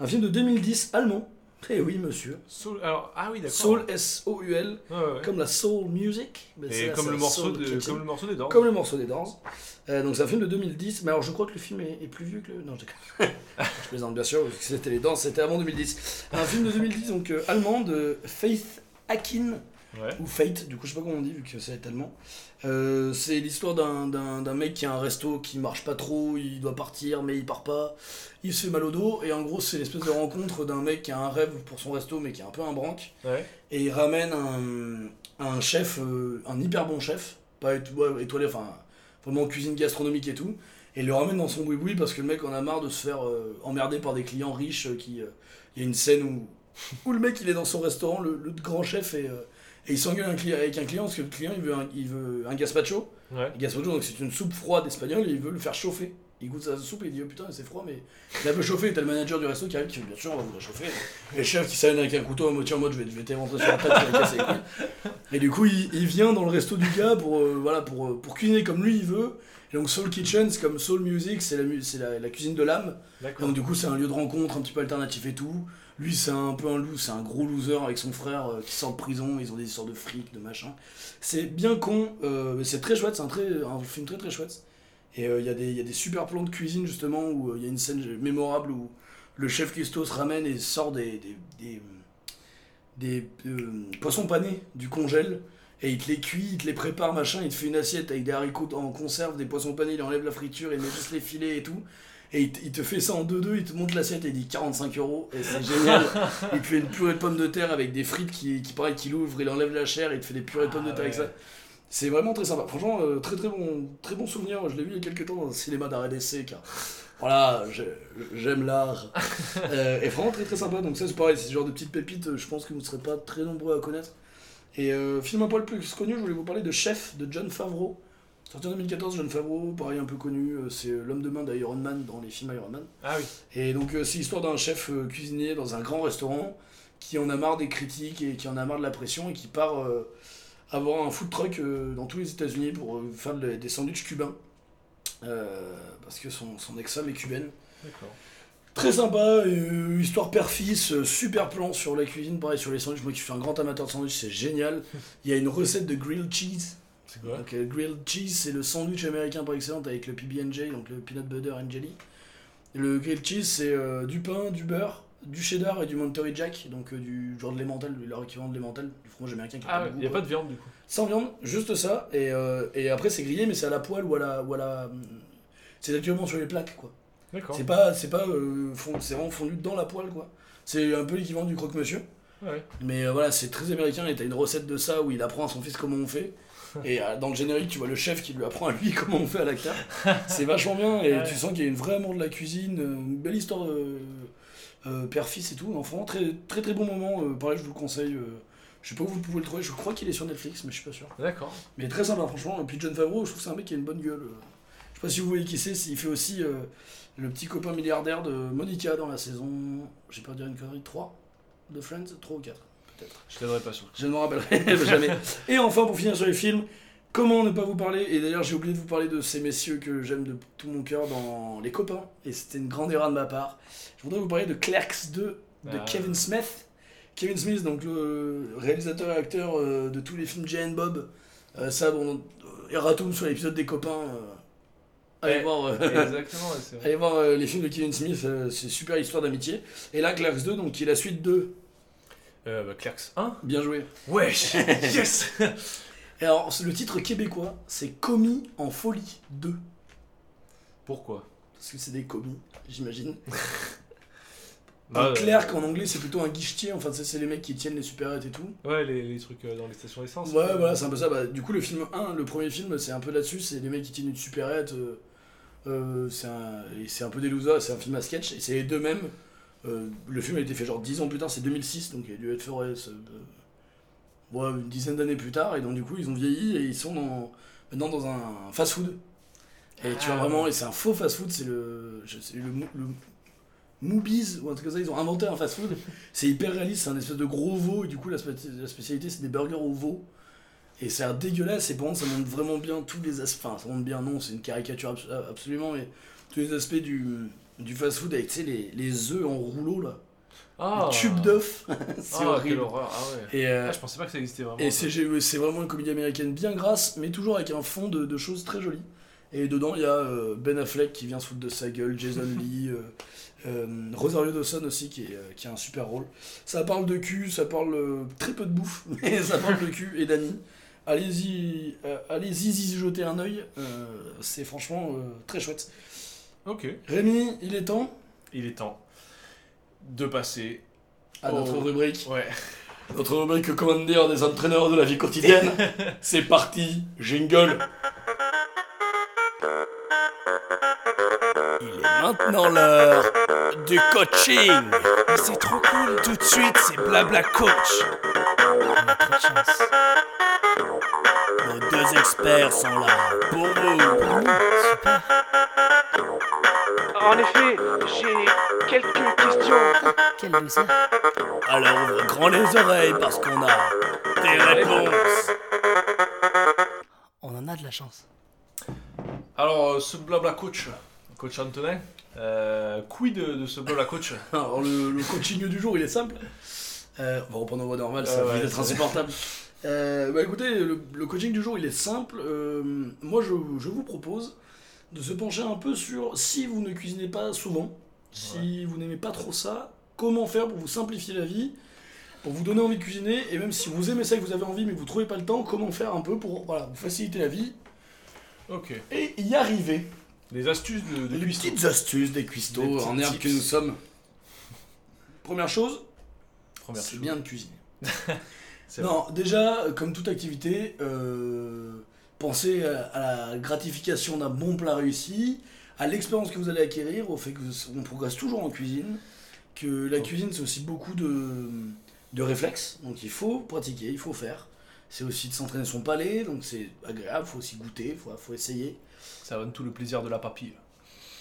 un film de 2010 allemand, Eh oui, monsieur. Soul. Alors, ah oui, d'accord. Soul, S-O-U-L, Ouais, ouais. comme la soul music. mais Et comme le, morceau de, comme le morceau des Doors. Comme le morceau des Doors. Euh, donc c'est un film de 2010, mais alors je crois que le film est, est plus vieux que le... Non, je <laughs> je plaisante bien sûr, parce que c'était les Doors, c'était avant 2010. Un film de 2010, donc euh, allemand, de Faith Akin, Ouais. ou Fate, du coup je sais pas comment on dit vu que c'est allemand. Euh, c'est l'histoire d'un- d'un d'un mec qui a un resto qui marche pas trop, il doit partir mais il part pas, il se fait mal au dos, et en gros c'est l'espèce de rencontre d'un mec qui a un rêve pour son resto mais qui est un peu un branque, Ouais. et il ramène un, un chef, euh, un hyper bon chef, pas étoilé, enfin vraiment cuisine gastronomique et tout, et il le ramène dans son boui-boui parce que le mec en a marre de se faire euh, emmerder par des clients riches qui... Il y a une scène où, où le mec il est dans son restaurant, le, le grand chef, euh, et il s'engueule avec un client parce que le client il veut un, il veut un gazpacho, Ouais. le gazpacho donc c'est une soupe froide espagnole et il veut le faire chauffer. Il goûte sa soupe et il dit oh putain c'est froid mais il a peu chauffé et t'as le manager du resto qui arrive qui fait bien sûr on va vous la chauffer. Et le chef qui s'amène avec un couteau à moitié en mode je vais, je vais t'éventrer sur la tête, tu vas casser. Et du coup il, il vient dans le resto du gars pour, euh, voilà, pour, euh, pour cuisiner comme lui il veut. Et donc Soul Kitchen c'est comme Soul Music, c'est la, mu- c'est la, la cuisine de l'âme. Donc du coup c'est un lieu de rencontre un petit peu alternatif et tout. Lui c'est un peu un loup, c'est un gros loser avec son frère euh, qui sort de prison, ils ont des histoires de fric, de machin. C'est bien con, euh, mais c'est très chouette, c'est un, très, un film très très chouette. Et euh, il y, a des- il y a des super plans de cuisine justement où il y a une scène mémorable où le chef Cuistot se ramène et sort des, des, des, des, poissons panés du congèle. Et il te les cuit, il te les prépare, machin, il te fait une assiette avec des haricots en conserve, des poissons panés, il enlève la friture, il met juste les filets et tout. Et il te, il te fait ça en 2-2, il te monte l'assiette et il dit 45 euros, et c'est génial. <laughs> il te fait une purée de pommes de terre avec des frites qui, qui pareil, qu'il ouvre, il enlève la chair, et il te fait des purées de pommes de Ah terre avec ouais. ça. C'est vraiment très sympa. Franchement, euh, très très bon, très bon souvenir. Je l'ai vu il y a quelques temps dans un cinéma d'arrêt d'essai, car voilà, j'ai- j'aime l'art. <laughs> Euh, et vraiment très très sympa. Donc ça c'est pareil, c'est ce genre de petites pépites, euh, je pense que vous ne serez pas très nombreux à connaître. Et euh, film un poil plus connu, je voulais vous parler de Chef de John Favreau. Sorti en 2014, John Favreau, pareil un peu connu, euh, c'est euh, l'homme de main d'Iron Man dans les films Iron Man. Ah oui. Et donc euh, c'est l'histoire d'un chef cuisinier dans un grand restaurant qui en a marre des critiques et qui en a marre de la pression et qui part euh, avoir un food truck euh, dans tous les États-Unis pour euh, faire de- des sandwichs cubains. Parce que son, son ex-femme est cubaine. D'accord. Très sympa, euh, histoire père-fils, euh, super plan sur la cuisine, pareil sur les sandwichs. Moi qui suis un grand amateur de sandwichs, c'est génial. <laughs> Il y a une recette de grilled cheese. C'est quoi? Donc, euh, grilled cheese, c'est le sandwich américain par excellence avec le PB&J, donc le peanut butter and jelly. Et le grilled cheese, c'est du pain, du beurre, du cheddar et du Monterey Jack, donc du genre de l'emmental, leur équivalent de l'emmental, du fromage américain qui a Ah pas ouais, de goût, y a quoi. pas de viande du coup. Sans viande, juste ça. Et, et après, c'est grillé, mais c'est à la poêle ou à la. Ou à la c'est actuellement sur les plaques, quoi. C'est pas, c'est pas euh, c'est vraiment fondu dans la poêle, quoi. C'est un peu l'équivalent du croque-monsieur. Ouais. Mais euh, voilà, c'est très américain et t'as une recette de ça où il apprend à son fils comment on fait. <laughs> Et euh, dans le générique, tu vois le chef qui lui apprend à lui comment on fait à l'acteur. C'est vachement bien et Ouais. tu sens qu'il y a une vraie amour de la cuisine, une belle histoire de euh, père-fils et tout. Enfin, très, très très bon moment. pareil, je vous le conseille. je sais pas où vous pouvez le trouver, je crois qu'il est sur Netflix, mais je suis pas sûr. D'accord. Mais très sympa, franchement. Et puis John Favreau, je trouve que c'est un mec qui a une bonne gueule. Je sais pas si vous voyez qui c'est, il fait aussi euh, le petit copain milliardaire de Monica dans la saison, j'ai pas dire une connerie, 3 de Friends 3 ou 4 peut-être. Je t'aiderai pas sûr. Je ne me rappellerai <laughs> <laughs> jamais. Et enfin, pour finir sur les films, comment ne pas vous parler? Et d'ailleurs, j'ai oublié de vous parler de ces messieurs que j'aime de tout mon cœur dans Les Copains, et c'était une grande erreur de ma part. Je voudrais vous parler de Clerks 2 de Ah. Kevin Smith. Kevin Smith, donc le réalisateur et acteur euh, de tous les films Jay and Bob. Euh, ça, bon, euh, Erratum sur l'épisode des Copains. Euh, allez voir. Exactement, ouais, c'est vrai. <laughs> Allez voir euh, les films de Kevin Smith, euh, c'est super histoire d'amitié. Et là, Clerks 2, donc qui est la suite de bah, Clerks 1 Bien joué. Wesh <laughs> Yes Et alors, le titre québécois, c'est Commis en folie 2. Pourquoi? Parce que c'est des commis, j'imagine. <laughs> Bah, clerc en anglais, c'est plutôt un guichetier. Enfin, c'est les mecs qui tiennent les supérettes et tout. Ouais, les, les trucs euh, dans les stations d'essence. Ouais, voilà, c'est un peu ça. Bah, du coup, le film 1, le premier film, c'est un peu là-dessus. C'est les mecs qui tiennent une supérette. euh, euh, c'est un, un peu des losers. C'est un film à sketch. Et c'est les deux mêmes. Euh, le film a été fait genre 10 ans plus tard, c'est 2006, donc il a dû être fait ouais, ouais, une dizaine d'années plus tard. Et donc, du coup, ils ont vieilli et ils sont dans, maintenant dans un fast-food. Et tu vois Ah. vraiment, et c'est un faux fast-food, c'est le, le, le Moobies ou un truc comme ça, ils ont inventé un fast-food. C'est hyper réaliste, c'est un espèce de gros veau, et du coup la spécialité c'est des burgers au veau. Et a l'air dégueulasse, et contre ça montre vraiment bien tous les aspects, enfin ça montre bien, non, c'est une caricature abs- absolument, mais tous les aspects du, du fast-food avec tu sais, les, les œufs en rouleau là. Ah tube d'œuf. <laughs> c'est Ah, quelle horrible. horreur. Ah ouais. Et, euh, Ah, je pensais pas que ça existait vraiment. et c'est c'est vraiment une comédie américaine bien grasse, mais toujours avec un fond de, de choses très jolies. Et dedans, il y a euh, Ben Affleck qui vient se foutre de sa gueule, Jason <laughs> Lee, euh, euh, Rosario Dawson aussi qui, est, euh, qui a un super rôle. Ça parle de cul, ça parle euh, très peu de bouffe, <laughs> mais ça parle de cul et d'amis. Allez-y, euh, allez-y y jeter un œil, euh, c'est franchement euh, très chouette. Ok. Rémi, il est temps Il est temps de passer. à notre rubrique. Ouais. Notre rubrique commander des entraîneurs de la vie quotidienne. <laughs> c'est parti, jingle. Il est maintenant l'heure du coaching. C'est trop cool. Tout de suite, c'est blabla coach. On a trop de chance. Experts sont là pour vous. Super. En effet, j'ai quelques questions. Quel loser. Alors ouvre grand les oreilles parce qu'on a des réponses. On en a de la chance. Alors, euh, ce blabla coach, coach Antonin, euh, quid de, de ce blabla coach? <laughs> Alors le, le coaching du jour, il est simple. Euh, on va reprendre en voix normale, ça va être insupportable. <laughs> Euh, bah écoutez, le, le coaching du jour, il est simple. Euh, moi, je, je vous propose de se pencher un peu sur si vous ne cuisinez pas souvent, si vous n'aimez pas trop ça, comment faire pour vous simplifier la vie, pour vous donner envie de cuisiner, et même si vous aimez ça et que vous avez envie mais que vous trouvez pas le temps, comment faire un peu pour voilà, vous faciliter la vie et y arriver. Les astuces de, de Les petites astuces des cuistots en herbe que nous sommes. Première chose, c'est chose. bien de cuisiner. <laughs> Non, déjà, comme toute activité, euh, pensez à, la gratification d'un bon plat réussi, à l'expérience que vous allez acquérir, au fait qu'on progresse toujours en cuisine, que la Oh. cuisine c'est aussi beaucoup de, de réflexes, donc il faut pratiquer, il faut faire. C'est aussi de s'entraîner son palais, donc c'est agréable, il faut aussi goûter, il faut, faut essayer. Ça donne tout le plaisir de la papille.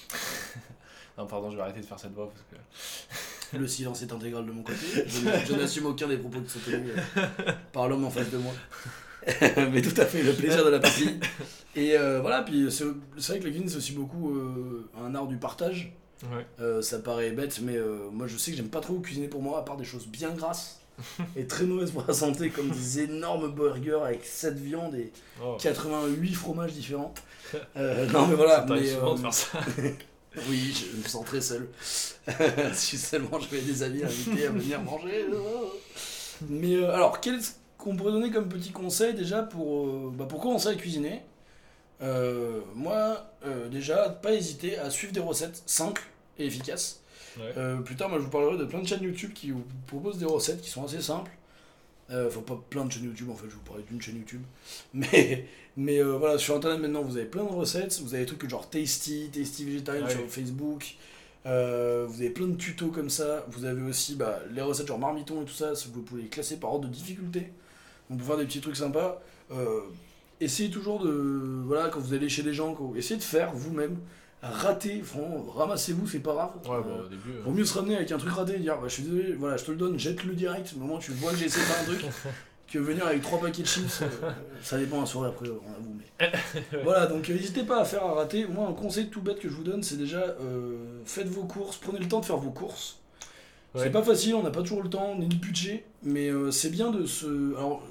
<laughs> non, pardon, je vais arrêter de faire cette voix parce que. Le silence est intégral de mon côté. <laughs> Je, n'assume aucun des propos qui sont tenus par l'homme en face de moi. <laughs> Mais tout à fait, le plaisir de la partie. Et euh, voilà, puis c'est vrai que la cuisine, c'est aussi beaucoup euh, un art du partage. Ouais. Euh, ça paraît bête, mais moi je sais que j'aime pas trop cuisiner pour moi, à part des choses bien grasses <laughs> et très mauvaises pour la santé, comme des énormes burgers avec 7 viandes et Oh, 88 fromages différents. Non, mais voilà. mais, de faire ça. Oui, je me sens très seul. <laughs> si seulement j'avais des amis invités à venir manger. Mais euh, alors, qu'est-ce qu'on pourrait donner comme petit conseil déjà pour, euh, bah, pour commencer à cuisiner? Euh, Moi, déjà, pas hésiter à suivre des recettes simples et efficaces. Ouais. Plus tard, moi, je vous parlerai de plein de chaînes YouTube qui vous proposent des recettes qui sont assez simples. Euh, Enfin, pas plein de chaînes YouTube, en fait, je vous parler d'une chaîne YouTube. <laughs> Mais, mais euh, voilà, sur Internet, maintenant, vous avez plein de recettes. Vous avez des trucs genre Tasty, Tasty Vegetarian Ouais. sur Facebook. Euh, vous avez plein de tutos comme ça. Vous avez aussi bah, les recettes genre marmiton et tout ça. Vous pouvez les classer par ordre de difficulté. Donc, pour faire des petits trucs sympas. Euh, essayez toujours de. Voilà, quand vous allez chez des gens, essayez de faire vous-même. Rater, franchement, ramassez-vous, c'est pas grave. Ouais, Euh, bah, au début. euh, Vaut mieux se ramener avec un truc raté et dire bah, je suis désolé, voilà, je te le donne, jette-le direct. Au moment où tu vois que j'ai essayé de faire un truc, <laughs> que venir avec trois paquets de chips, euh, ça dépend un soirée après, on avoue. Mais... <laughs> voilà, donc euh, n'hésitez pas à faire à rater. Moi, un conseil tout bête que je vous donne, c'est déjà euh, faites vos courses, prenez le temps de faire vos courses. Ouais. C'est pas facile, on n'a pas toujours le temps, ni le budget, mais euh, c'est bien de se. Alors,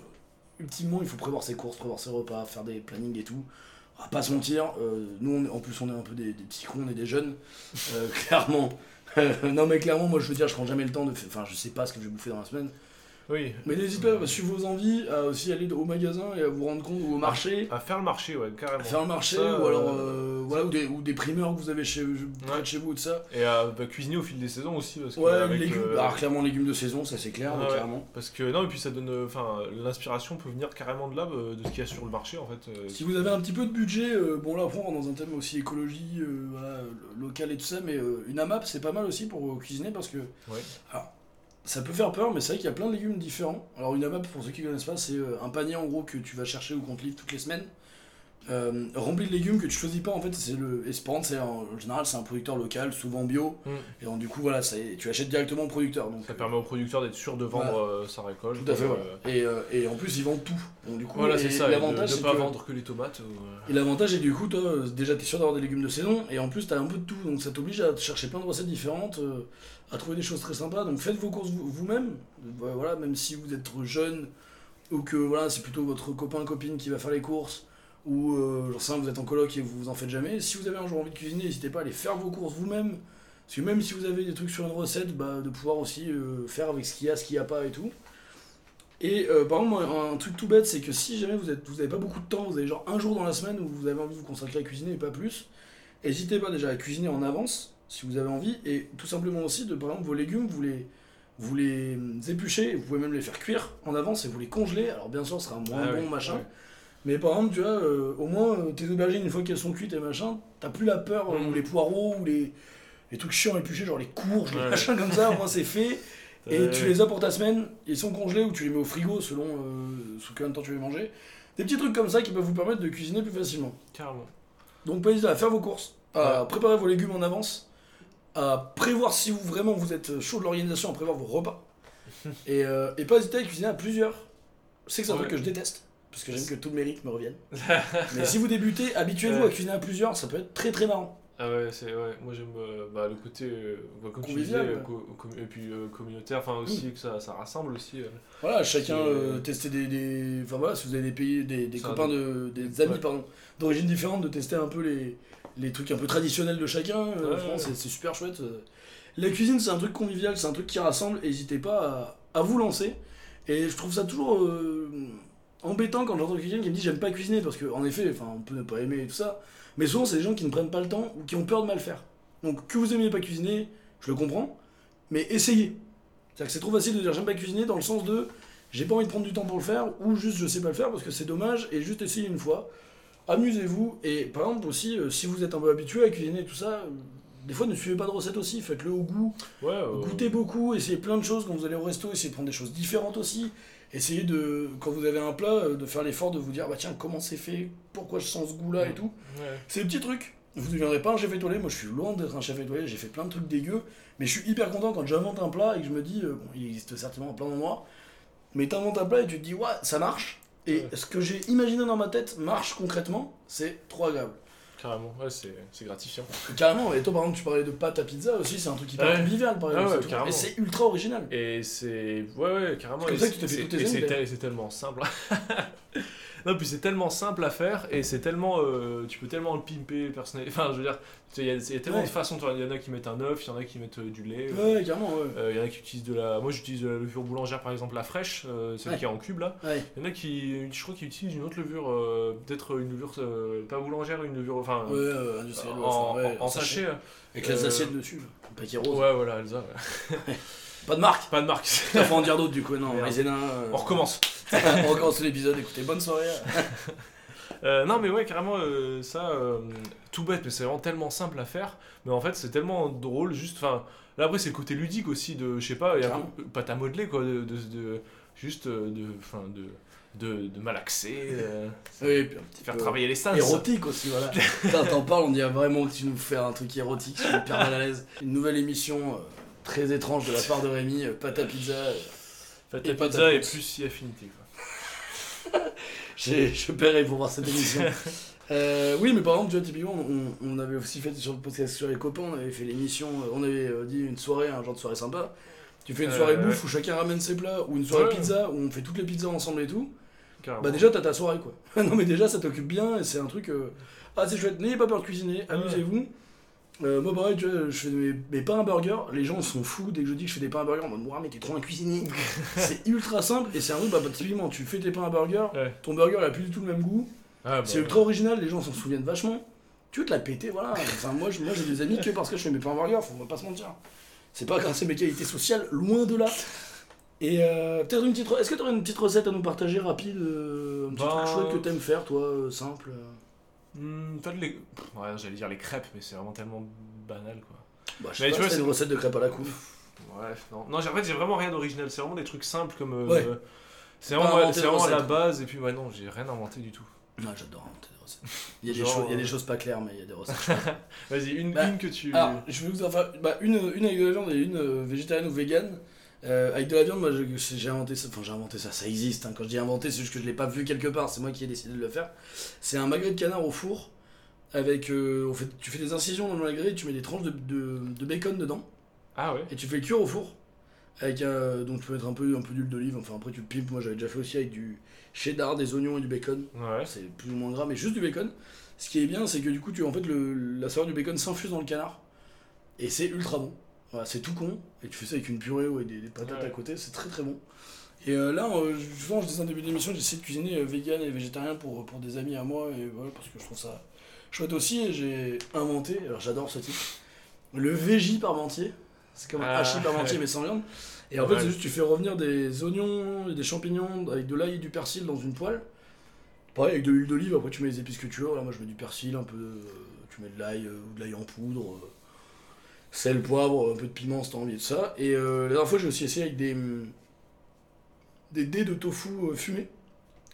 ultimement, il faut prévoir ses courses, prévoir ses repas, faire des plannings et tout. On va pas se mentir, euh, nous on en plus on est un peu des, petits cons, on est des jeunes, Euh, <laughs> clairement. non mais clairement, moi je veux dire, je prends jamais le temps de faire. Enfin, je sais pas ce que je vais bouffer dans la semaine. Oui. Mais n'hésitez pas à suivre vos envies, à aussi aller au magasin et à vous rendre compte, ou au marché, À faire le marché, ouais, carrément. à faire un marché, Ça, ou alors euh, euh, voilà, ou des, ou des primeurs que vous avez chez, près de chez vous et tout ça. Et à bah, cuisiner au fil des saisons aussi. Parce que Ouais, avec, légumes, euh, alors clairement légumes de saison, ça c'est clair, Ouais, ouais. clairement. Parce que non, et puis ça donne. euh, Enfin, l'inspiration peut venir carrément de là, de ce qu'il y a sur le marché en fait. Si vous avez un petit peu de budget, euh, bon là après on rentre dans un thème aussi écologie, voilà, lo- local et tout ça, mais une AMAP c'est pas mal aussi pour cuisiner parce que Ouais. alors, ça peut faire peur, mais c'est vrai qu'il y a plein de légumes différents. Alors une AMAP pour ceux qui connaissent pas, c'est euh, un panier en gros que tu vas chercher ou qu'on te livre toutes les semaines. Euh, rempli de légumes que tu choisis pas en fait c'est le Esperant c'est en général c'est un producteur local souvent bio Mm. et donc du coup voilà c'est- tu achètes directement au producteur donc Ça permet au producteur d'être sûr de vendre euh, sa récolte. tout à fait Euh, voilà. et, et en plus ils vendent tout donc du coup Voilà, c'est ça. l'avantage ne c'est pas que- vendre que les tomates. ou, et l'avantage est du coup toi déjà t'es sûr d'avoir des légumes de saison et en plus t'as un peu de tout donc ça t'oblige à chercher plein de recettes différentes à trouver des choses très sympas donc faites vos courses vous- vous-même voilà même si vous êtes jeune ou que voilà c'est plutôt votre copain copine qui va faire les courses ou euh, j'en sais rien, vous êtes en coloc et vous vous en faites jamais si vous avez un jour envie de cuisiner n'hésitez pas à aller faire vos courses vous-même parce que même si vous avez des trucs sur une recette bah, de pouvoir aussi euh, faire avec ce qu'il y a ce qu'il n'y a pas et tout et euh, par exemple, un truc tout bête, c'est que si jamais vous êtes, vous avez pas beaucoup de temps, vous avez genre un jour dans la semaine où vous avez envie de vous consacrer à cuisiner et pas plus, n'hésitez pas déjà à cuisiner en avance si vous avez envie, et tout simplement aussi de par exemple vos légumes, vous les, vous les épluchez, vous pouvez même les faire cuire en avance et vous les congelez. Alors bien sûr, ce sera moins Ah bon oui, machin. Mais par exemple, tu vois, euh, au moins euh, tes aubergines une fois qu'elles sont cuites et machin, t'as plus la peur euh, Mm. ou les poireaux ou les les trucs chiants épluchés, genre les courges, les Ouais. machins comme ça, au moins c'est fait. <laughs> Et tu les as pour ta semaine, ils sont congelés ou tu les mets au frigo selon euh, sous combien de temps tu veux manger. Des petits trucs comme ça qui peuvent vous permettre de cuisiner plus facilement. Carrément. Donc pas hésiter à faire vos courses, à préparer vos légumes en avance, à prévoir si vous vraiment vous êtes chaud de l'organisation, à prévoir vos repas. <laughs> et, euh, et pas hésiter à cuisiner à plusieurs. Sais que c'est un Ouais. truc que je déteste, parce que j'aime que tout le mérite me revienne. <laughs> Mais si vous débutez, habituez-vous Ouais. à cuisiner à plusieurs, ça peut être très très marrant. Ah ouais, c'est ouais. Moi j'aime euh, bah, le côté euh, bah, comme tu Convivial, disais, ouais. co- com- et puis euh, communautaire, enfin aussi que ça, ça rassemble aussi. euh. Voilà, chacun euh, tester des, des- Enfin voilà, si vous avez des pays, des, copains, de, des amis Ouais. pardon, d'origine différente, de tester un peu les, les trucs un peu traditionnels de chacun, euh, franchement, ouais. c'est super chouette. euh. La cuisine, c'est un truc convivial, c'est un truc qui rassemble, n'hésitez pas à, à vous lancer. Et je trouve ça toujours euh, embêtant quand j'entends quelqu'un qui me dit j'aime pas cuisiner, parce qu'en effet, enfin, on peut ne pas aimer et tout ça, mais souvent c'est des gens qui ne prennent pas le temps ou qui ont peur de mal faire. Donc que vous aimiez pas cuisiner, je le comprends, mais essayez. C'est-à-dire que c'est trop facile de dire j'aime pas cuisiner dans le sens de j'ai pas envie de prendre du temps pour le faire ou juste je sais pas le faire parce que c'est dommage et juste essayez une fois. Amusez-vous et par exemple aussi euh, si vous êtes un peu habitué à cuisiner et tout ça, des fois ne suivez pas de recette aussi, faites-le au goût, Ouais, euh, goûtez beaucoup, essayez plein de choses quand vous allez au resto, essayez de prendre des choses différentes aussi. Essayez de, quand vous avez un plat, euh, de faire l'effort de vous dire bah tiens comment c'est fait, pourquoi je sens ce goût-là et tout? ouais. C'est des petits trucs. Vous ne deviendrez pas un chef étoilé. Moi, je suis loin d'être un chef étoilé. J'ai fait plein de trucs dégueux. Mais je suis hyper content quand j'invente un plat et que je me dis, euh, bon, il existe certainement plein d'endroits. Mais t'inventes un plat et tu te dis, ouais, ça marche. Et ce que j'ai imaginé dans ma tête marche concrètement. C'est trop agréable. Carrément, ouais, c'est c'est gratifiant. Carrément. Et toi, par exemple, tu parlais de pâte à pizza aussi. C'est un truc hyper Ouais. convivial, par Ah exemple. ouais, c'est tout. carrément. et c'est ultra original. Et c'est. Ouais, ouais, carrément. C'est comme ça que tu t'es fait tes et c'est tellement simple. <laughs> non, puis c'est tellement simple à faire et c'est tellement. euh, tu peux tellement le pimper, personnel. Enfin, je veux dire, il y, a- il y a tellement Ouais. de façons. Il y en a qui mettent un œuf, il y en a qui mettent euh, du lait. Ouais, carrément, ouais. Euh, Il y en a qui utilisent de la. Moi j'utilise de la levure boulangère par exemple, la fraîche, euh, celle Ouais. qui est en cube là. Ouais. Il y en a qui, je crois, qui utilisent une autre levure, euh, peut-être une levure euh, pas boulangère, une levure. Enfin, Ouais, euh, ouais, en, ouais, en- en sachet. Avec les Euh, assiettes dessus. là. Paquet rose. Ouais, voilà, Elsa. <laughs> Pas de marque. Pas de marque. Il faut en dire d'autres du coup. Non, euh, On recommence. <laughs> on recommence l'épisode. Écoutez, bonne soirée. <laughs> Euh, non, mais ouais, carrément, euh, ça, euh, tout bête, mais c'est vraiment tellement simple à faire. Mais en fait, c'est tellement drôle, juste, enfin, là après, c'est le côté ludique aussi de, je sais pas, il y a peu- pâte à modeler, quoi, de, de, de- juste de, enfin, de, de, de malaxer, Oui, puis un petit faire peu travailler les sens. Érotique aussi, voilà. <laughs> T'en parles, on dirait vraiment que tu nous fais un truc érotique, je suis hyper mal à l'aise. Une nouvelle émission très étrange de la part de Rémi, euh, pâte à pizza. euh, Pâte et à pâte à pizza et plus si affinité, quoi. <laughs> je paierai pour voir cette émission. <laughs> Euh, oui, mais par exemple, tu vois, typiquement, on, on avait aussi fait sur le podcast sur les copains, on avait fait l'émission, on avait dit une soirée, un genre de soirée sympa. Tu fais une Euh, soirée ouais. bouffe où chacun ramène ses plats, ou une soirée Ouais. pizza où on fait toutes les pizzas ensemble et tout. Carrément. Bah déjà t'as ta soirée quoi. <laughs> non mais déjà ça t'occupe bien et c'est un truc euh, ah c'est chouette. N'ayez pas peur de cuisiner, amusez-vous. Euh, moi pareil tu vois je fais mes, mes pains à burger, les gens sont fous dès que je dis que je fais des pains à burger en mode Ouah, mais t'es trop un cuisinier. <laughs> c'est ultra simple et c'est un truc bah, bah, typiquement tu fais tes pains à burger, Ouais. ton burger il a plus du tout le même goût, Ah, bah, c'est ultra original, les gens s'en souviennent vachement. Tu veux te la péter voilà. Enfin moi j'ai des amis que parce que je fais mes pains à burger, faut pas se mentir. C'est pas grâce à mes qualités sociales, loin de là. Et euh, peut-être une petite. Est-ce que tu aurais une petite recette à nous partager rapide euh, Un petit Bah, truc chouette que t'aimes faire, toi, euh, simple pas de les... Pff, Ouais, j'allais dire les crêpes, mais c'est vraiment tellement banal, quoi. Bah, je sais Mais pas, tu vois, c'est une recette de crêpes à la couve. Ouais, non. Non, j'ai- en fait, j'ai vraiment rien d'original. C'est vraiment des trucs simples comme. euh, Ouais. C'est vraiment, c'est vraiment à la base, et puis ouais, non, j'ai rien inventé du tout. Non, j'adore inventer des recettes. Il y, a des choses, il y a des euh, choses pas claires, mais il y a des recettes. <laughs> Vas-y, une, Bah, une que tu. Alors, je vais vous en faire bah, une, une avec de la viande et une euh, végétarienne ou végane. Euh, avec de la viande, moi j'ai inventé ça, enfin j'ai inventé ça, ça existe. hein. Quand je dis inventé, c'est juste que je l'ai pas vu quelque part, c'est moi qui ai décidé de le faire. C'est un magret de canard au four. Avec, euh, fait, tu fais des incisions dans le magret, tu mets des tranches de, de, de bacon dedans Ah ouais. et tu fais cuire au four. Avec donc tu peux mettre un peu, un peu d'huile d'olive, enfin après tu pimpes. Moi j'avais déjà fait aussi avec du cheddar, des oignons et du bacon. Ouais. C'est plus ou moins gras, mais juste du bacon. Ce qui est bien, c'est que du coup, tu, en fait, le, la saveur du bacon s'infuse dans le canard. Et c'est ultra bon. Voilà, c'est tout con. Et tu fais ça avec une purée ou avec des, des patates Ouais. à côté, c'est très très bon. Et euh, là, euh, je- souvent, je disais en début d'émission, j'essaie de cuisiner euh, vegan et végétarien pour, pour des amis à moi. Et voilà, parce que je trouve ça chouette aussi. Et j'ai inventé, alors j'adore ce type, le végis parmentier. C'est comme un Ah, hachis parmentier, ouais. mais sans viande. Et en fait, c'est juste tu fais revenir des oignons et des champignons avec de l'ail et du persil dans une poêle. Pareil, avec de l'huile d'olive, après tu mets les épices que tu veux. Là, moi je mets du persil, un peu. de- tu mets de l'ail ou de l'ail en poudre, sel, poivre, un peu de piment si t'as envie de ça. Et euh, la dernière fois, j'ai aussi essayé avec des. hum, des dés de tofu euh, fumés,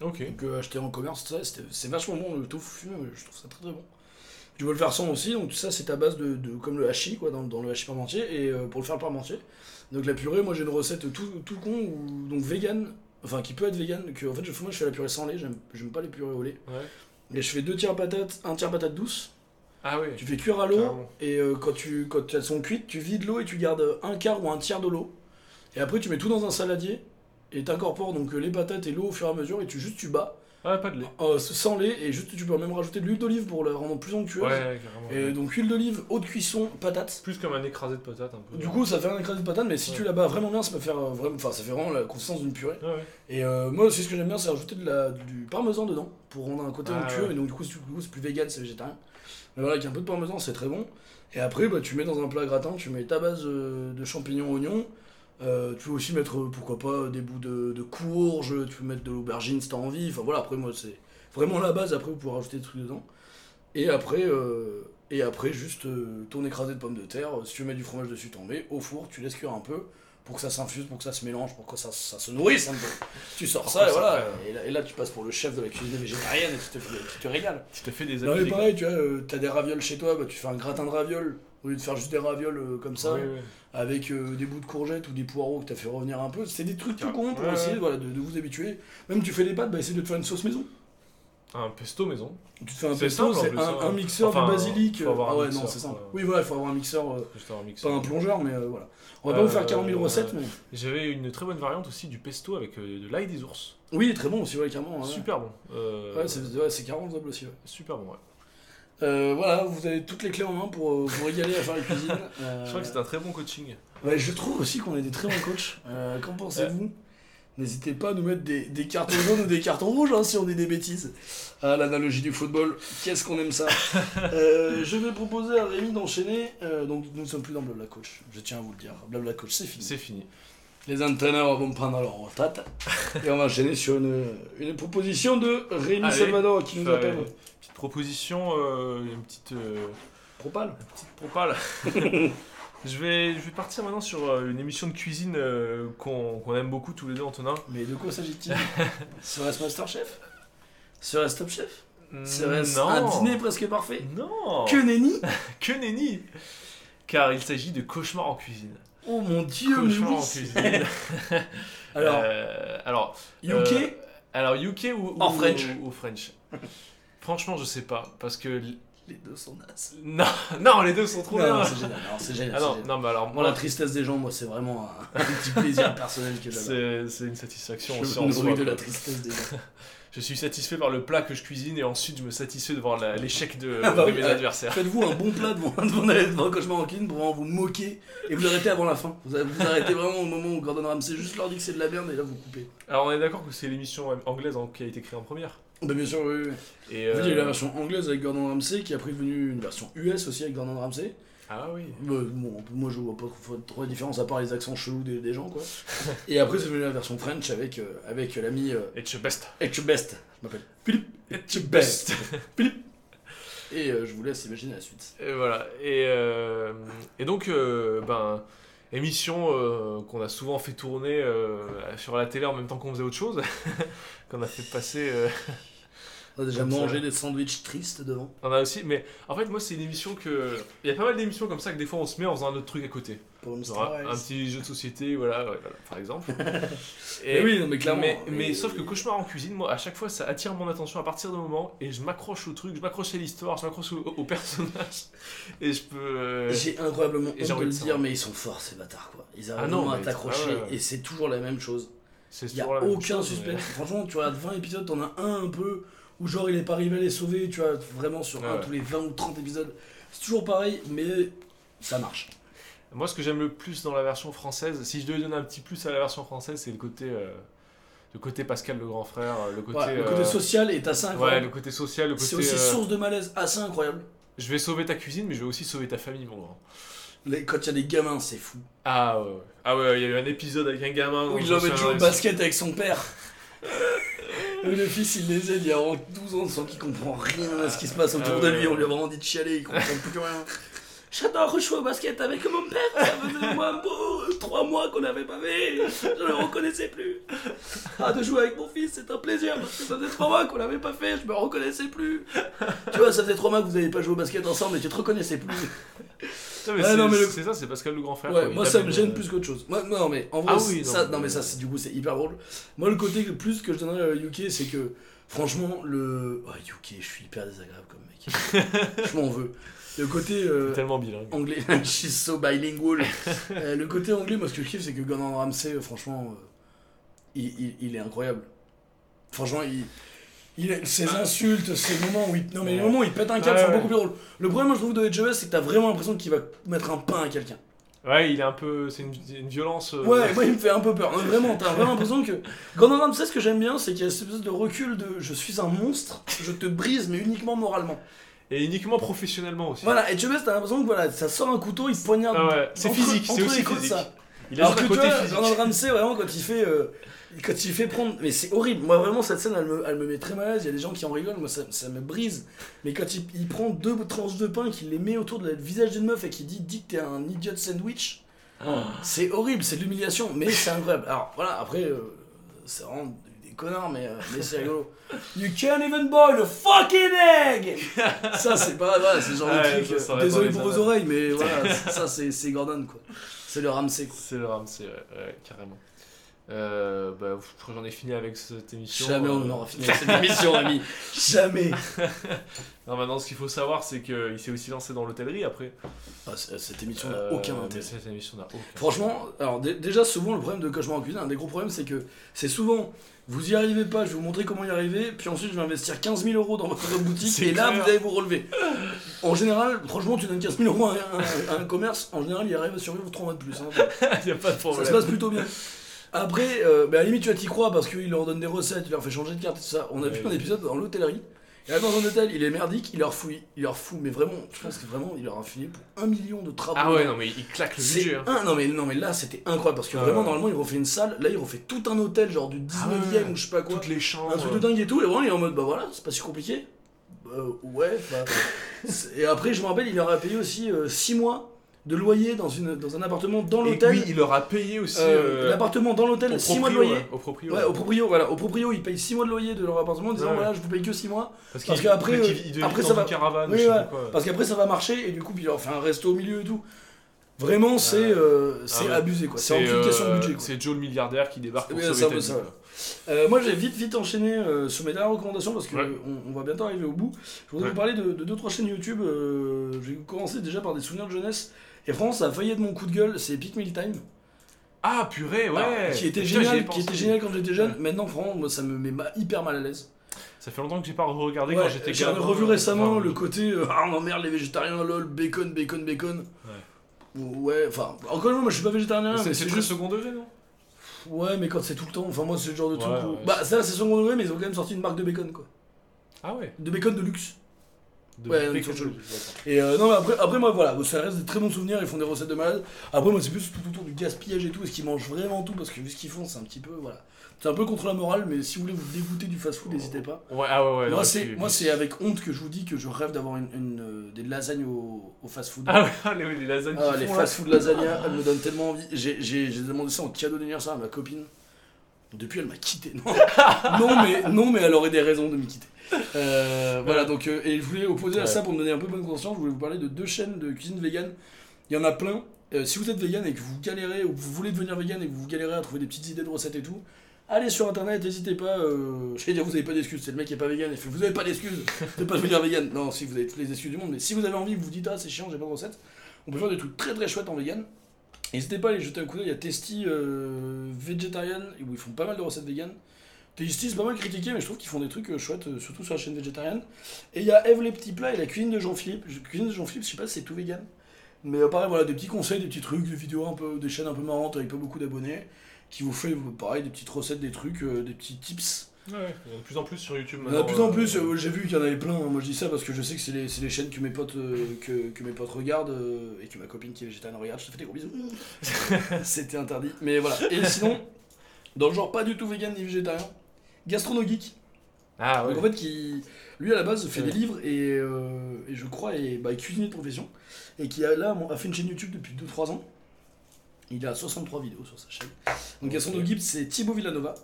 Ok. donc euh, achetés en commerce, C'est vachement bon le tofu fumé, je trouve ça très très bon. Tu peux le faire sans aussi, donc tout ça c'est à base de, de- comme le hachis, quoi, dans, dans le hachis parmentier, et euh, pour le faire le parmentier. Donc la purée, moi j'ai une recette tout, tout con, ou, donc vegan, enfin qui peut être vegan, que en fait je, moi je fais la purée sans lait, j'aime pas les purées au lait. Ouais. Et je fais deux tiers patates, un tiers patate douce, Ah ouais. tu fais cuire à l'eau, et euh, quand, tu, quand elles sont cuites, tu vides l'eau et tu gardes un quart ou un tiers de l'eau. Et après tu mets tout dans un saladier, et t'incorpores donc euh, les patates et l'eau au fur et à mesure, et tu juste tu bats, Ah, pas de lait. euh, sans lait, et juste tu peux même rajouter de l'huile d'olive pour la rendre plus onctueuse. Ouais, carrément. Et ouais. donc huile d'olive, eau de cuisson, patates. Plus comme un écrasé de patate un peu. Du coup, ça fait un écrasé de patate, mais si Ouais. tu la bats vraiment bien, ça peut faire vraiment, enfin, ça fait vraiment la consistance d'une purée. Ouais, ouais. Et euh, moi aussi, ce que j'aime bien, c'est rajouter de la, du parmesan dedans pour rendre un côté Ah, onctueux. Et donc, du coup, c'est- du coup, c'est plus vegan, c'est végétarien. Mais voilà, avec un peu de parmesan, c'est très bon. Et après, bah, tu mets dans un plat gratin, tu mets ta base euh, de champignons, oignons. Euh, tu peux aussi mettre, euh, pourquoi pas, des bouts de, courge, tu peux mettre de l'aubergine si t'as envie. Enfin voilà, après, moi, c'est vraiment la base. Après, vous pouvez rajouter des trucs dedans. Et après, et après juste ton écrasé de pommes de terre. Si tu mettre du fromage dessus, t'en mets. Au four, tu laisses cuire un peu pour que ça s'infuse, pour que ça se mélange, pour que ça, ça se nourrisse un peu. Tu sors ça, et voilà. Et là, et là, tu passes pour le chef de la cuisine végétarienne et tu te, tu te régales. Tu te fais des Non, mais pareil, tu vois, euh, t'as des ravioles chez toi, bah, tu fais un gratin de ravioles au lieu de faire juste des ravioles euh, comme ça, Ouais, ouais. avec euh, des bouts de courgettes ou des poireaux que t'as fait revenir un peu. C'est des trucs tout Ouais, cons pour ouais, essayer voilà, de, de vous habituer. Même tu fais des pâtes, bah, essaye de te faire une sauce maison. Un pesto maison. Tu te fais un pesto, c'est un, hein. un mixeur Enfin, de basilic. faut avoir un ah ouais, mixeur, non, c'est simple. Oui, voilà, il faut avoir un mixeur, euh, Juste un pas un plongeur, mais euh, voilà. On va pas vous faire 40 000 Euh, recettes, mais. J'avais une très bonne variante aussi du pesto avec euh, de l'ail des ours. Oui, très bon aussi, ouais, carrément. ouais. Super bon. Euh, Ouais, c'est ouais, c'est carrément faisable aussi. ouais. super bon, ouais. Euh, voilà, vous avez toutes les clés en main pour vous régaler à faire la cuisine. Euh, <laughs> Je crois que c'était un très bon coaching. ouais, je trouve aussi qu'on est des très bons coachs. Euh, Qu'en pensez-vous? N'hésitez pas à nous mettre des, des cartons jaunes ou des cartons rouges hein, si on dit des bêtises. Ah, l'analogie du football, qu'est-ce qu'on aime ça <laughs> Euh, Je vais proposer à Rémi d'enchaîner. euh, donc, nous ne sommes plus dans Blabla Coach, je tiens à vous le dire. Blabla Coach, c'est fini. C'est fini. Les entraîneurs vont prendre leur retraite. <laughs> Et on va enchaîner sur une, une proposition de Rémi Allez, Salvador qui nous appelle. Petite proposition, euh, une petite, euh, Propal. petite propale. <laughs> je, vais, je vais partir maintenant sur euh, une émission de cuisine euh, qu'on qu'on aime beaucoup tous les deux, Antonin. Mais de quoi s'agit-il? <laughs> Serait-ce Masterchef Serait-ce Top Chef? Serait-ce non. un dîner presque parfait? Non Que nenni? <laughs> Que nenni Car il s'agit de cauchemar en cuisine. Oh mon dieu, mais Cauchemar oui. en cuisine. <laughs> Alors, Euh, alors, UK euh, alors UK ou, En ou- French. ou- ou French? Franchement, je sais pas. Parce que. Les deux sont nazes. Non, <laughs> non les deux sont trop bien. non, c'est génial. Non, c'est génial. Ah c'est non, génial. non, mais alors, Moi, la tristesse des gens, moi, c'est vraiment un, un petit plaisir personnel que j'adore. c'est c'est une satisfaction Je aussi en soi, nourris de quoi. la tristesse des gens. <laughs> Je suis satisfait par le plat que je cuisine et ensuite je me satisfais de voir la- l'échec de, Ah bah de oui, mes ah. adversaires. Faites-vous un bon <laughs> plat devant, devant, devant un cauchemar en cuisine pour vraiment vous moquer et vous arrêtez avant la fin. Vous, vous arrêtez vraiment au moment où Gordon Ramsay juste leur dit que c'est de la merde et là vous coupez. Alors on est d'accord que c'est l'émission anglaise qui a été créée en première. Bah, bien sûr, oui, oui. Et, En fait, il y a eu euh, la version anglaise avec Gordon Ramsay qui a pris devenu une version US aussi avec Gordon Ramsay. Ah oui. Bah, bon, moi je vois pas trop, de différence à part les accents chelous des, des gens quoi. <laughs> Et après c'est devenu la version French avec, euh, avec l'ami euh, It's your best. Etchebest. Je m'appelle Philippe Etchebest. <laughs> Philippe. Et euh, je vous laisse imaginer la suite. Et voilà. Et, euh, et donc, euh, ben, émission euh, qu'on a souvent fait tourner euh, sur la télé en même temps qu'on faisait autre chose, <laughs> qu'on a fait passer euh, On a déjà mangé des sandwichs tristes devant. On a aussi, mais en fait, moi, c'est une émission que. Il y a pas mal d'émissions comme ça que des fois on se met en faisant un autre truc à côté. Genre un, un petit jeu de société, voilà, ouais, voilà, par exemple. <laughs> Mais oui, non, mais clairement. Mais, mais Et- sauf que cauchemar en cuisine, moi, à chaque fois, ça attire mon attention à partir d'un moment et je m'accroche au truc, je m'accroche à l'histoire, je m'accroche au, au personnage <laughs> et je peux. euh, J'ai incroyablement honte de le dire, mais ils sont forts ces bâtards quoi. Ils arrivent Ah non, à t'accrocher ah ouais, et c'est toujours la même chose. Il y a aucun chose, suspense. mais- Franchement, tu regardes 20 épisodes, t'en as un un peu où genre il est pas arrivé à les sauver, tu vois, vraiment sur un Ouais. tous les 20 ou 30 épisodes. C'est toujours pareil, mais ça marche. Moi, ce que j'aime le plus dans la version française, si je devais donner un petit plus à la version française, c'est le côté, euh, le côté Pascal le grand frère, euh, le côté, Ouais, le côté euh, social est assez ouais, incroyable. le côté social, le côté. c'est aussi euh, source de malaise assez incroyable. Je vais sauver ta cuisine, mais je vais aussi sauver ta famille, mon grand. Les- Quand il y a des gamins, c'est fou. Ah ouais, ouais. ah ouais, il y a eu un épisode avec un gamin. Où il souviens jouer au basket avec son père. <laughs> Le fils, il les aide, il a vraiment 12 ans sans qu'il comprend rien à ce qui se passe autour Ah de lui. On lui a vraiment dit de chialer, il comprend plus rien. J'adore jouer au basket avec mon père, ça faisait moi beau, trois mois qu'on n'avait pas fait, je ne le reconnaissais plus. Ah, de jouer avec mon fils, c'est un plaisir, parce que ça faisait trois mois qu'on l'avait pas fait, je me reconnaissais plus. Tu vois, ça faisait trois mois que vous n'avez pas joué au basket ensemble et tu te reconnaissais plus. C'est non, mais le- c'est ça, c'est Pascal le grand frère. Ouais, quoi. Il moi ça me gêne euh, plus qu'autre chose. Moi, non, mais en vrai, Ah oui, ça, non, mais ça, c'est- du coup, c'est hyper drôle. Moi, le côté le plus que je donnerais à UK, c'est que, franchement, le. Oh, UK, je suis hyper désagréable comme mec. <laughs> je m'en veux. Le côté euh, Tellement bilingue. anglais, <laughs> she's so bilingual. Euh, le côté anglais, moi, ce que je kiffe, c'est que Gordon Ramsay, euh, franchement, il, il- il est incroyable. Franchement, il. Il ses insultes, ces moments où il, non mais les moments où il pète un câble sont beaucoup plus drôles. Le problème, moi, je trouve de HOS, c'est que t'as vraiment l'impression qu'il va mettre un pain à quelqu'un. Ouais, il est un peu. C'est une, une violence. euh, Ouais, moi il me fait un peu peur. Non, vraiment, t'as vraiment l'impression que. Gordon Ramsay, ce que j'aime bien, c'est qu'il y a cette espèce de recul de je suis un monstre, je te brise, mais uniquement moralement. Et uniquement professionnellement aussi. Voilà, et tu vois, t'as l'impression que voilà, ça sort un couteau, il te poignarde. Ah ouais, c'est physique, c'est aussi physique. ça. Il a Alors que un tu côté vois, physique. Gordon Ramsay, vraiment, quand il fait. euh, quand il fait prendre. Mais c'est horrible. Moi, vraiment, cette scène, elle me, elle me met très mal à l'aise. Il y a des gens qui en rigolent. Moi, ça, ça me brise. Mais quand il, il prend deux tranches de pain, qu'il les met autour de la- du visage d'une meuf et qu'il dit Dis que t'es un idiot sandwich. C'est horrible, c'est de l'humiliation. Mais c'est incroyable. Alors, voilà, après, euh, c'est vraiment des connards, mais, euh, mais c'est rigolo. <laughs> You can't even boil a fucking egg! Ça, c'est pas. Voilà, c'est ce genre truc. ça, ça euh, Désolé pour vos oreilles, mais voilà, <laughs> ça, c'est Gordon, quoi. C'est le Ramsay, quoi. C'est le Ramsey, ouais, ouais, carrément. Euh, bah, j'en ai fini avec cette émission. Jamais on Euh, n'aura fini <laughs> avec cette émission, ami. Jamais. <laughs> Non, maintenant, ce qu'il faut savoir, c'est qu'il s'est aussi lancé dans l'hôtellerie après. Ah, c- cette émission n'a Euh, aucun intérêt. Cette émission n'a aucun. Franchement, alors dé- déjà souvent le problème de Cauchemar en cuisine, un des gros problèmes c'est que c'est souvent vous y arrivez pas, je vais vous montrer comment y arriver, puis ensuite je vais investir 15 000 euros dans votre <laughs> boutique et là vous allez vous relever. En général, franchement, tu donnes 15 000 euros à un, à un commerce, en général il arrive à survivre 3 mois de plus. hein. Il n'y a pas de Ça se passe plutôt bien. Après, euh, bah, à la limite, tu vas t'y croire parce qu'il leur donne des recettes, il leur fait changer de carte et tout ça. On a Ouais. vu un épisode dans l'hôtellerie. Et là, dans un hôtel, il est merdique, il leur fouille, il leur fout, mais vraiment, je pense que vraiment, il leur a filé pour un million de travaux. Ah ouais, non, mais il claque le budget. hein. un- non, mais, non mais là c'était incroyable parce que Ouais, vraiment normalement il refait une salle, là il refait tout un hôtel genre du 19 Ah ou je sais pas quoi. Toutes les chambres. Un truc de dingue et tout, et vraiment il est en mode bah voilà, c'est pas si compliqué. Euh, ouais, bah, <laughs> Et après je me rappelle il leur a payé aussi 6 mois de loyer dans, une, dans un appartement dans Et l'hôtel. oui, il leur a payé aussi. Euh, euh, L'appartement dans l'hôtel, 6 mois de loyer. ouais, Au proprio. Ouais, au proprio, voilà, au proprio, ils payent 6 mois de loyer de leur appartement en disant Ouais. voilà, je vous paye que 6 mois. Parce, parce qu'après, parce euh, après, ça va- caravane, Oui, quoi. Parce qu'après ça va marcher et du coup, il leur fait un resto au milieu et tout. Vraiment, c'est euh, c'est ouais. abusé quoi. C'est une question de euh, budget c'est Joe le milliardaire qui débarque pour sauver ça. Euh, moi, j'ai vite, vite enchaîné euh, sur mes dernières recommandations parce qu'on Ouais. on, on va bientôt arriver au bout. Je voudrais Ouais. vous parler de, de deux trois chaînes YouTube. euh, j'ai commencé déjà par des souvenirs de jeunesse. Et franchement, ça a failli être mon coup de gueule. C'est Epic Meal Time. Ah purée, ouais. Alors, qui était génial, qui pensé. était génial quand j'étais jeune. Ouais. Maintenant, franchement, moi, ça me met ma- hyper mal à l'aise. Ça fait longtemps que j'ai pas regardé Ouais, quand j'étais J'ai revu récemment Enfin, le côté euh, ah on emmerde les végétariens lol bacon bacon bacon. Ouais, enfin encore une fois moi je suis pas végétarien C'est très juste second degré, non? Ouais mais quand c'est tout le temps enfin moi c'est le genre de truc Ouais, où- ouais, bah ça c'est second degré mais ils ont quand même sorti une marque de bacon quoi. Ah ouais. De bacon de luxe. De Ouais, non. Et euh, non mais après, après moi voilà, ça reste des très bons souvenirs, ils font des recettes de malade. Après moi c'est plus tout autour du gaspillage et tout, est-ce qu'ils mangent vraiment tout? Parce que vu ce qu'ils font c'est un petit peu voilà. C'est un peu contre la morale mais si vous voulez vous dégoûter du fast food n'hésitez pas. Ouais, ah ouais, ouais. moi c'est moi c'est avec honte que je vous dis que je rêve d'avoir une, une, euh, des lasagnes au, au fast food. Ah ouais, <laughs> ah, les, les lasagnes Ah, les fast-food lasagna, elles me donnent tellement envie. J'ai j'ai- j'ai demandé ça en cadeau d'anniversaire à ma copine. Depuis, elle m'a quitté. Non. <laughs> non, mais, non, mais elle aurait des raisons de me quitter. Euh, Voilà, donc, euh, et je voulais opposer à ça pour me donner un peu bonne conscience, je voulais vous parler de deux chaînes de cuisine vegan. Il y en a plein. Euh, si vous êtes vegan et que vous galérez, ou que vous voulez devenir vegan et que vous galérez à trouver des petites idées de recettes et tout, allez sur internet, n'hésitez pas. Euh, je vais dire, vous n'avez pas d'excuses, c'est le mec qui est pas vegan et fait Vous n'avez pas d'excuses de pas devenir vegan. Non, si vous avez toutes les excuses du monde, mais si vous avez envie, vous vous dites Ah, c'est chiant, j'ai pas de recettes, on peut faire des trucs très très chouettes en vegan. N'hésitez pas à aller jeter un coup d'œil, il y a Testy euh, Vegetarian, où ils font pas mal de recettes vegan. C'est pas mal critiqué, mais je trouve qu'ils font des trucs euh, chouettes, euh, surtout sur la chaîne végétarienne. Et il y a Eve les petits plats et la cuisine de Jean-Philippe. Je- Cuisine de Jean-Philippe, je sais pas si c'est tout vegan. Mais euh, pareil, voilà, des petits conseils, des petits trucs, des vidéos un peu, des chaînes un peu marrantes avec pas beaucoup d'abonnés, qui vous fait, pareil, des petites recettes, des trucs, euh, des petits tips. Ouais, il y en a de plus en plus sur YouTube Il y en a de maintenant. plus en plus, euh, j'ai vu qu'il y en avait plein. Moi je dis ça parce que je sais que c'est les, c'est les chaînes que mes potes, euh, que, que mes potes regardent euh, et que ma copine qui est végétarienne regarde. Je te fais des gros bisous. <laughs> C'était interdit. Mais voilà. Et sinon, dans le genre pas du tout vegan ni végétarien, Gastrono Geek. Ah ouais. Donc en fait, qui, lui à la base fait Ouais. des livres et, euh, et je crois est, bah, cuisinier de profession et qui a, là a fait une chaîne YouTube depuis 2-3 ans. Il a 63 vidéos sur sa chaîne. Donc Ok. Gastrono Geek c'est Thibaut Villanova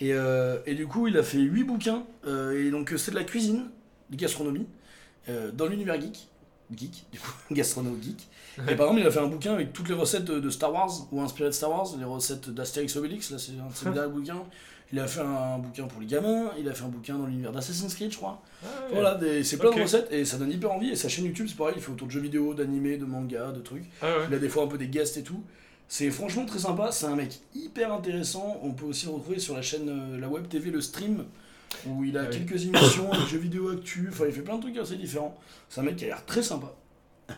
et, euh, et du coup il a fait 8 bouquins euh, et donc c'est de la cuisine, de gastronomie dans l'univers geek. Geek, du coup, <laughs> gastrono geek. Et par exemple, il a fait un bouquin avec toutes les recettes de, de Star Wars ou inspirées de Star Wars, les recettes d'Astérix Obélix, là c'est un de ses <laughs> bouquins. Il a fait un bouquin pour les gamins, il a fait un bouquin dans l'univers d'Assassin's Creed, je crois. Ah ouais. Voilà, c'est plein de recettes et ça donne hyper envie. Et sa chaîne YouTube, c'est pareil, il fait autour de jeux vidéo, d'animés, de mangas, de trucs. Ah ouais. Il a des fois un peu des guests et tout. C'est franchement très sympa, c'est un mec hyper intéressant. On peut aussi le retrouver sur la chaîne, euh, la web TV, le stream, où il a Ah oui. quelques émissions, <coughs> des jeux vidéo actu, enfin il fait plein de trucs assez différents. C'est un mec qui a l'air très sympa.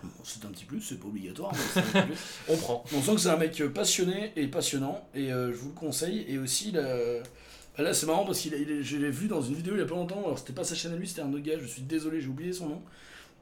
Bon, <coughs> c'est un petit plus, c'est pas obligatoire, mais c'est un petit plus. <laughs> On prend. On sent que c'est un mec passionné et passionnant, et euh, je vous le conseille. Et aussi, il a- bah là c'est marrant parce est- je l'ai vu dans une vidéo il y a pas longtemps, alors c'était pas sa chaîne à lui, c'était un autre gars, je suis désolé, j'ai oublié son nom,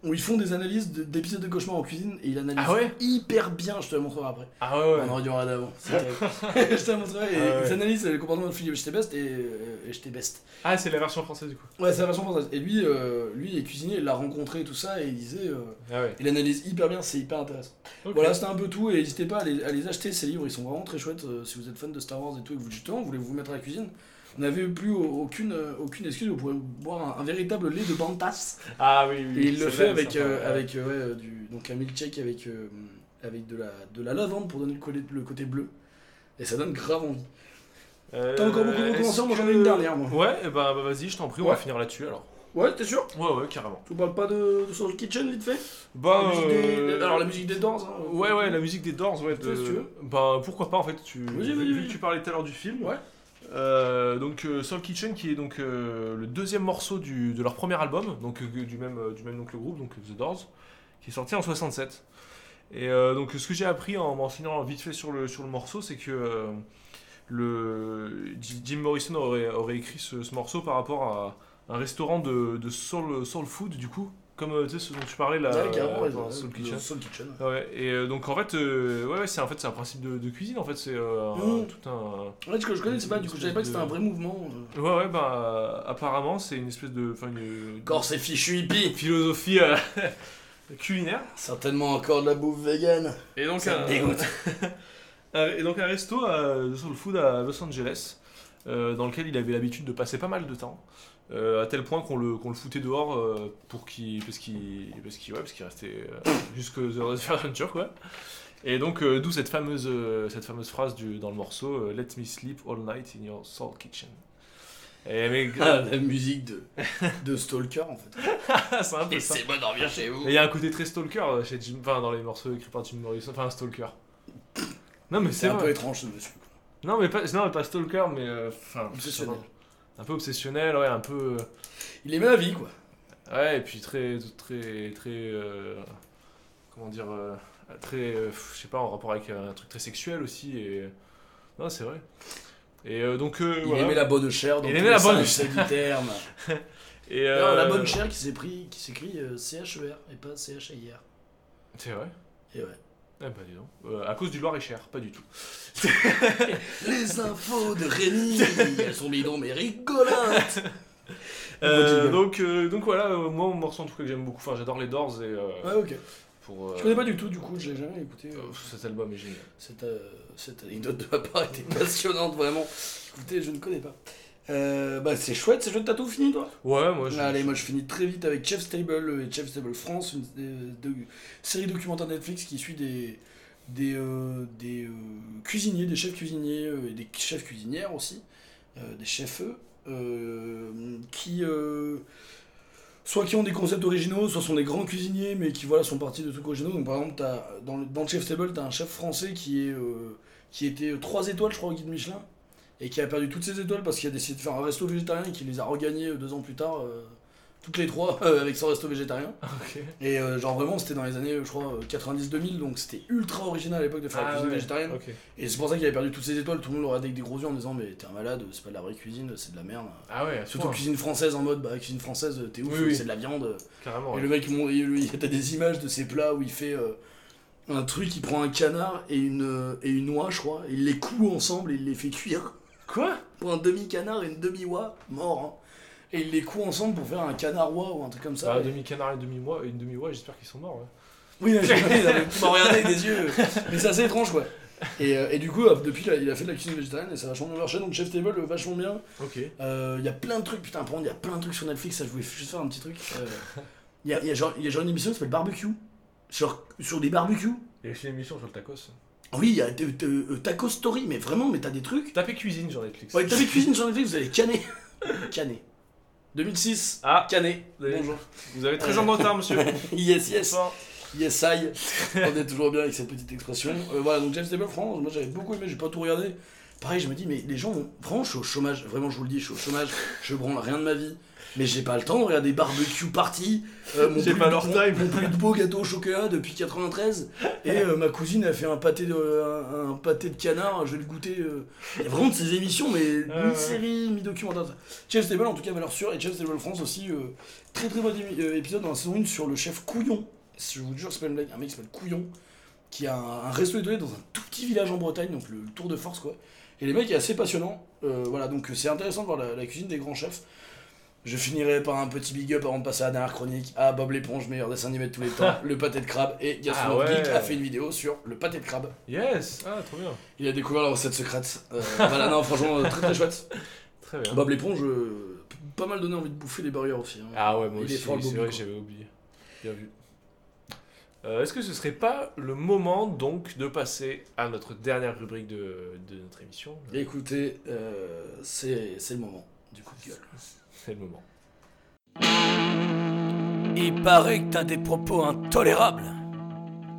où ils font des analyses de- d'épisodes de cauchemar en cuisine, et il analyse Ah ouais hyper bien, je te la montrerai après. Ah ouais, ouais. On aurait dû en regarder avant. <laughs> c'est terrible. <laughs> je te la montrerai, et Ah ouais. ils analysent le comportement de Philippe J'étais best et, euh, et J'étais best. Ah, c'est la version française du coup. Ouais, c'est la version française. Et lui, euh, lui il est cuisinier, il l'a rencontré et tout ça, et il disait. euh, Ah ouais. il analyse hyper bien, c'est hyper intéressant. Voilà, c'était un peu tout, et n'hésitez pas à les, à les acheter, ces livres, ils sont vraiment très chouettes. euh, si vous êtes fan de Star Wars et tout, et que vous justement voulez vous mettre à la cuisine, on n'avait plus au- aucune, euh, aucune excuse, vous pourrez boire un, un véritable lait de Bantas. Ah oui, oui. Et il le fait vrai, avec, euh, avec euh, ouais, euh, du, donc un milkshake avec, euh, avec de, la, de la lavande pour donner le, côté bleu. Et ça donne grave envie. Euh, T'as encore beaucoup de recommençants, moi, j'en ai une dernière, moi. Ouais, et bah, bah, vas-y, je t'en prie, on Ouais. va finir là-dessus alors. Ouais, t'es sûr? Ouais, ouais, carrément. Tu parles pas de, de Soul Kitchen vite fait? Bah, La musique des- euh, Alors la musique des Doors hein. Ouais, ouais, la musique des Doors, ouais. De- si tu veux. Bah, pourquoi pas en fait. Tu... Vu que tu parlais tout à l'heure du film. Ouais. Euh, donc euh, Soul Kitchen qui est donc euh, le deuxième morceau de leur premier album, donc du même du même que le groupe, donc The Doors, qui est sorti en 67. Et donc ce que j'ai appris en m'enseignant vite fait sur le sur le morceau, c'est que le Jim Morrison aurait, écrit ce, ce morceau par rapport à un restaurant de, de soul soul food du coup, comme euh, tu sais ce dont tu parlais là, Ouais, carrément, ouais, dans ouais, Soul Kitchen. Soul Kitchen. Ouais, et euh, donc en fait, euh, ouais, ouais, c'est en fait c'est un principe de, de cuisine en fait, c'est euh, un- Mm. tout un. Ouais, ce que je connais, c'est pas, du coup, je savais pas que c'était un vrai mouvement. euh. Ouais, ouais, bah apparemment c'est une espèce de, enfin une Encore ces fichus hippies philosophie euh, <laughs> culinaire. Certainement encore de la bouffe vegan. Et donc Ça un, me dégoûte. <laughs> et donc un resto de soul food à Los Angeles, euh, dans lequel il avait l'habitude de passer pas mal de temps. Euh, à tel point qu'on le, qu'on le foutait dehors euh, pour qu'il parce qu'il parce qu'il ouais, parce qu'il restait euh, jusque The Adventure quoi. Et donc, euh, d'où cette fameuse, euh, cette fameuse phrase du, dans le morceau euh, Let me sleep all night in your soul kitchen. Et mais, <laughs> Ah, la musique de, de Stalker en fait. <laughs> c'est un peu ça. Laissez-moi dormir chez vous. Et il y a un côté très stalker euh, chez Jim, enfin, dans les morceaux écrits par Jim Morrison, enfin un stalker. Non mais C'est c'est un peu étrange ce monsieur. Non mais pas, non, mais pas stalker, mais euh, enfin Obsessionnel. Un peu obsessionnel, ouais, un peu. euh, Il aimait la vie quoi. Ouais, et puis très, très, très, euh, comment dire, euh, très, euh, je sais pas, en rapport avec un truc très sexuel aussi. Et non, c'est vrai. Et euh, donc, Il voilà. aimait la bonne chair. dans Il aimait la bonne sens du terme. <laughs> Et la bonne chair qui s'est pris, qui s'écrit C-H-E-R et pas C-H-I-R. C'est vrai? Et ouais. Eh ben dis donc. Euh, à cause du Loir-et-Cher, pas du tout. <laughs> Les infos de Rémi, elles sont bidons mais rigolotes. <laughs> Euh, donc, euh, donc voilà, euh, moi, mon morceau en tout cas que j'aime beaucoup. Enfin, j'adore les Doors et euh, Ouais, ok. pour. euh, Je connais pas du tout, du coup, j'ai jamais écouté. euh, cet album est génial. Cette, euh, cette anecdote de ma part était passionnante, vraiment. Écoutez, je ne connais pas. Euh, bah, c'est chouette, c'est chouette, t'as tout fini toi Ouais, moi je. Allez, moi je finis très vite avec Chef Stable et Chef Stable France, une euh, de- série documentaire Netflix qui suit des, des, euh, des cuisiniers, des chefs cuisiniers et des chefs cuisinières aussi, des chefs qui soit qui ont des concepts originaux, soit sont des grands cuisiniers mais qui voilà sont partis de trucs originaux. Donc par exemple, dans, le, dans le Chef Stable, t'as un chef français qui est euh, qui était 3 étoiles je crois au guide Michelin et qui a perdu toutes ses étoiles parce qu'il a décidé de faire un resto végétarien et qui les a regagnées euh, deux ans plus tard, euh, toutes les trois, <laughs> euh, avec son resto végétarien. <laughs> Et euh, genre vraiment, c'était dans les années, je crois, euh, 90-2000, donc c'était ultra original à l'époque de faire la Ah cuisine ouais, végétarienne. Et c'est pour ça qu'il avait perdu toutes ses étoiles, tout le monde regardait avec des gros yeux en disant Mais t'es un malade, c'est pas de la vraie cuisine, c'est de la merde. Ah ouais, Surtout point. cuisine française en mode, bah cuisine française, t'es ouf, Oui, oui. c'est de la viande. Carrément. Et ouais. le mec, il, <laughs> t'as des images de ses plats où il fait un truc, il prend un canard et une, et une oie, je crois, et il les coud ensemble et il les fait cuire. Quoi Pour un demi-canard et une demi-oie, mort. hein. Et il les coud ensemble pour faire un canard-oie ou un truc comme ça. Bah, Et- demi-canard et demi-mois, et une demi-mois, j'espère qu'ils sont morts. Ouais. Oui, mais il avait tout m'en regarder avec des yeux. Mais c'est assez étrange, quoi. Et, euh, et du coup, depuis, là, il a fait de la cuisine végétarienne et ça a vachement bien marché. Donc, Chef Table, euh, vachement bien. Ok. Euh, Il y a plein de trucs, putain, par contre, il y a plein de trucs sur Netflix. Ça, je voulais juste faire un petit truc. Euh, Il y, a, il y, a genre, il y a genre une émission qui s'appelle Barbecue. Sur, sur des barbecues. Il y a aussi une émission sur le tacos. Oui, il y a euh, Taco Story, mais vraiment, mais t'as des trucs. Tapez cuisine sur Netflix. Ouais, t'avais cuisine sur Netflix, vous allez canner. <laughs> Canner. 2006. Ah, Canet. Vous avez- Bonjour. vous avez 13 ans de retard, monsieur. <laughs> Yes, yes. Bonsoir. Yes, I. On est toujours bien avec cette petite expression. Euh, voilà, donc James Table, franchement, moi j'avais beaucoup aimé, j'ai pas tout regardé. Pareil, je me dis, mais les gens, vraiment, je suis au chômage, vraiment, je vous le dis, je suis au chômage, je branle rien de ma vie. Mais j'ai pas le temps de regarder barbecue party. euh, mon <laughs> J'ai plus- pas leur mon- time. Mon plus beau gâteau au chocolat depuis 93. Et euh, ma cousine a fait un pâté de, un, un pâté de canard, je vais le goûter. euh. Il y a vraiment de ces émissions, mais mi-série, mi-documentaire. Chef Stable, en tout cas, valeur sûre. Et Chef Stable France aussi, très très bon épisode dans la saison 1 sur le chef Couillon. Je vous jure, c'est pas une blague, un mec qui s'appelle Couillon, qui a un, un resto étoilé dans un tout petit village en Bretagne, donc le, le tour de force quoi. Et les mecs est assez passionnant. Voilà, donc c'est intéressant de voir la, la cuisine des grands chefs. Je finirai par un petit big up avant de passer à la dernière chronique à Bob l'éponge, meilleur dessin animé de tous les temps, <laughs> le pâté de crabe. Et Gaston Ah ouais. Geek a fait une vidéo sur le pâté de crabe. Yes Ah, trop bien. Il a découvert la recette secrète. Euh, voilà, non, franchement, euh, très très chouette. <laughs> Très bien. Bob l'éponge, euh, pas mal donné envie de bouffer des burgers aussi. hein. Ah ouais, moi Il aussi, le c'est vrai j'avais oublié. Bien vu. Euh, Est-ce que ce serait pas le moment donc de passer à notre dernière rubrique de, de notre émission? Écoutez, euh, c'est c'est le moment du coup de gueule. Moment. Il paraît que t'as des propos intolérables.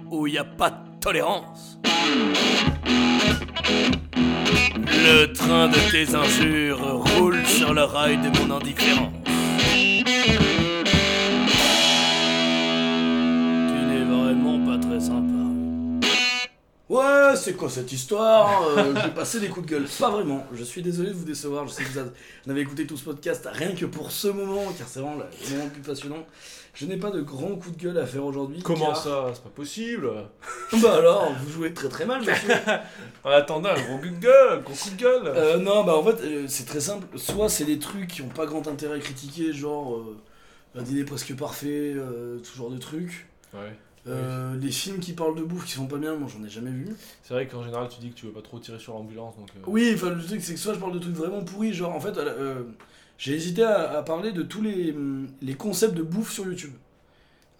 Où y a pas de tolérance. Le train de tes injures roule sur le rail de mon indifférence. Ouais, c'est quoi cette histoire Euh, J'ai passé des coups de gueule. Pas vraiment. Je suis désolé de vous décevoir. Je sais que vous avez- vous avez écouté tout ce podcast rien que pour ce moment, car c'est vraiment le moment le plus passionnant. Je n'ai pas de grands coups de gueule à faire aujourd'hui. Comment car- ça? C'est pas possible <laughs> Bah alors, vous jouez très très mal, monsieur. <laughs> En attendant, un gros coup de gueule, gros coup de gueule Euh, non, bah en fait, euh, c'est très simple. Soit c'est des trucs qui ont pas grand intérêt à critiquer, genre euh, un dîner presque parfait, euh, ce genre de trucs. Ouais. Euh, Des films qui parlent de bouffe qui sont pas bien, moi j'en ai jamais vu. C'est vrai qu'en général, tu dis que tu veux pas trop tirer sur l'ambulance, donc... euh, Oui, enfin le truc c'est que soit je parle de trucs vraiment pourris, genre en fait euh, j'ai hésité à, à parler de tous les, hum, les concepts de bouffe sur YouTube.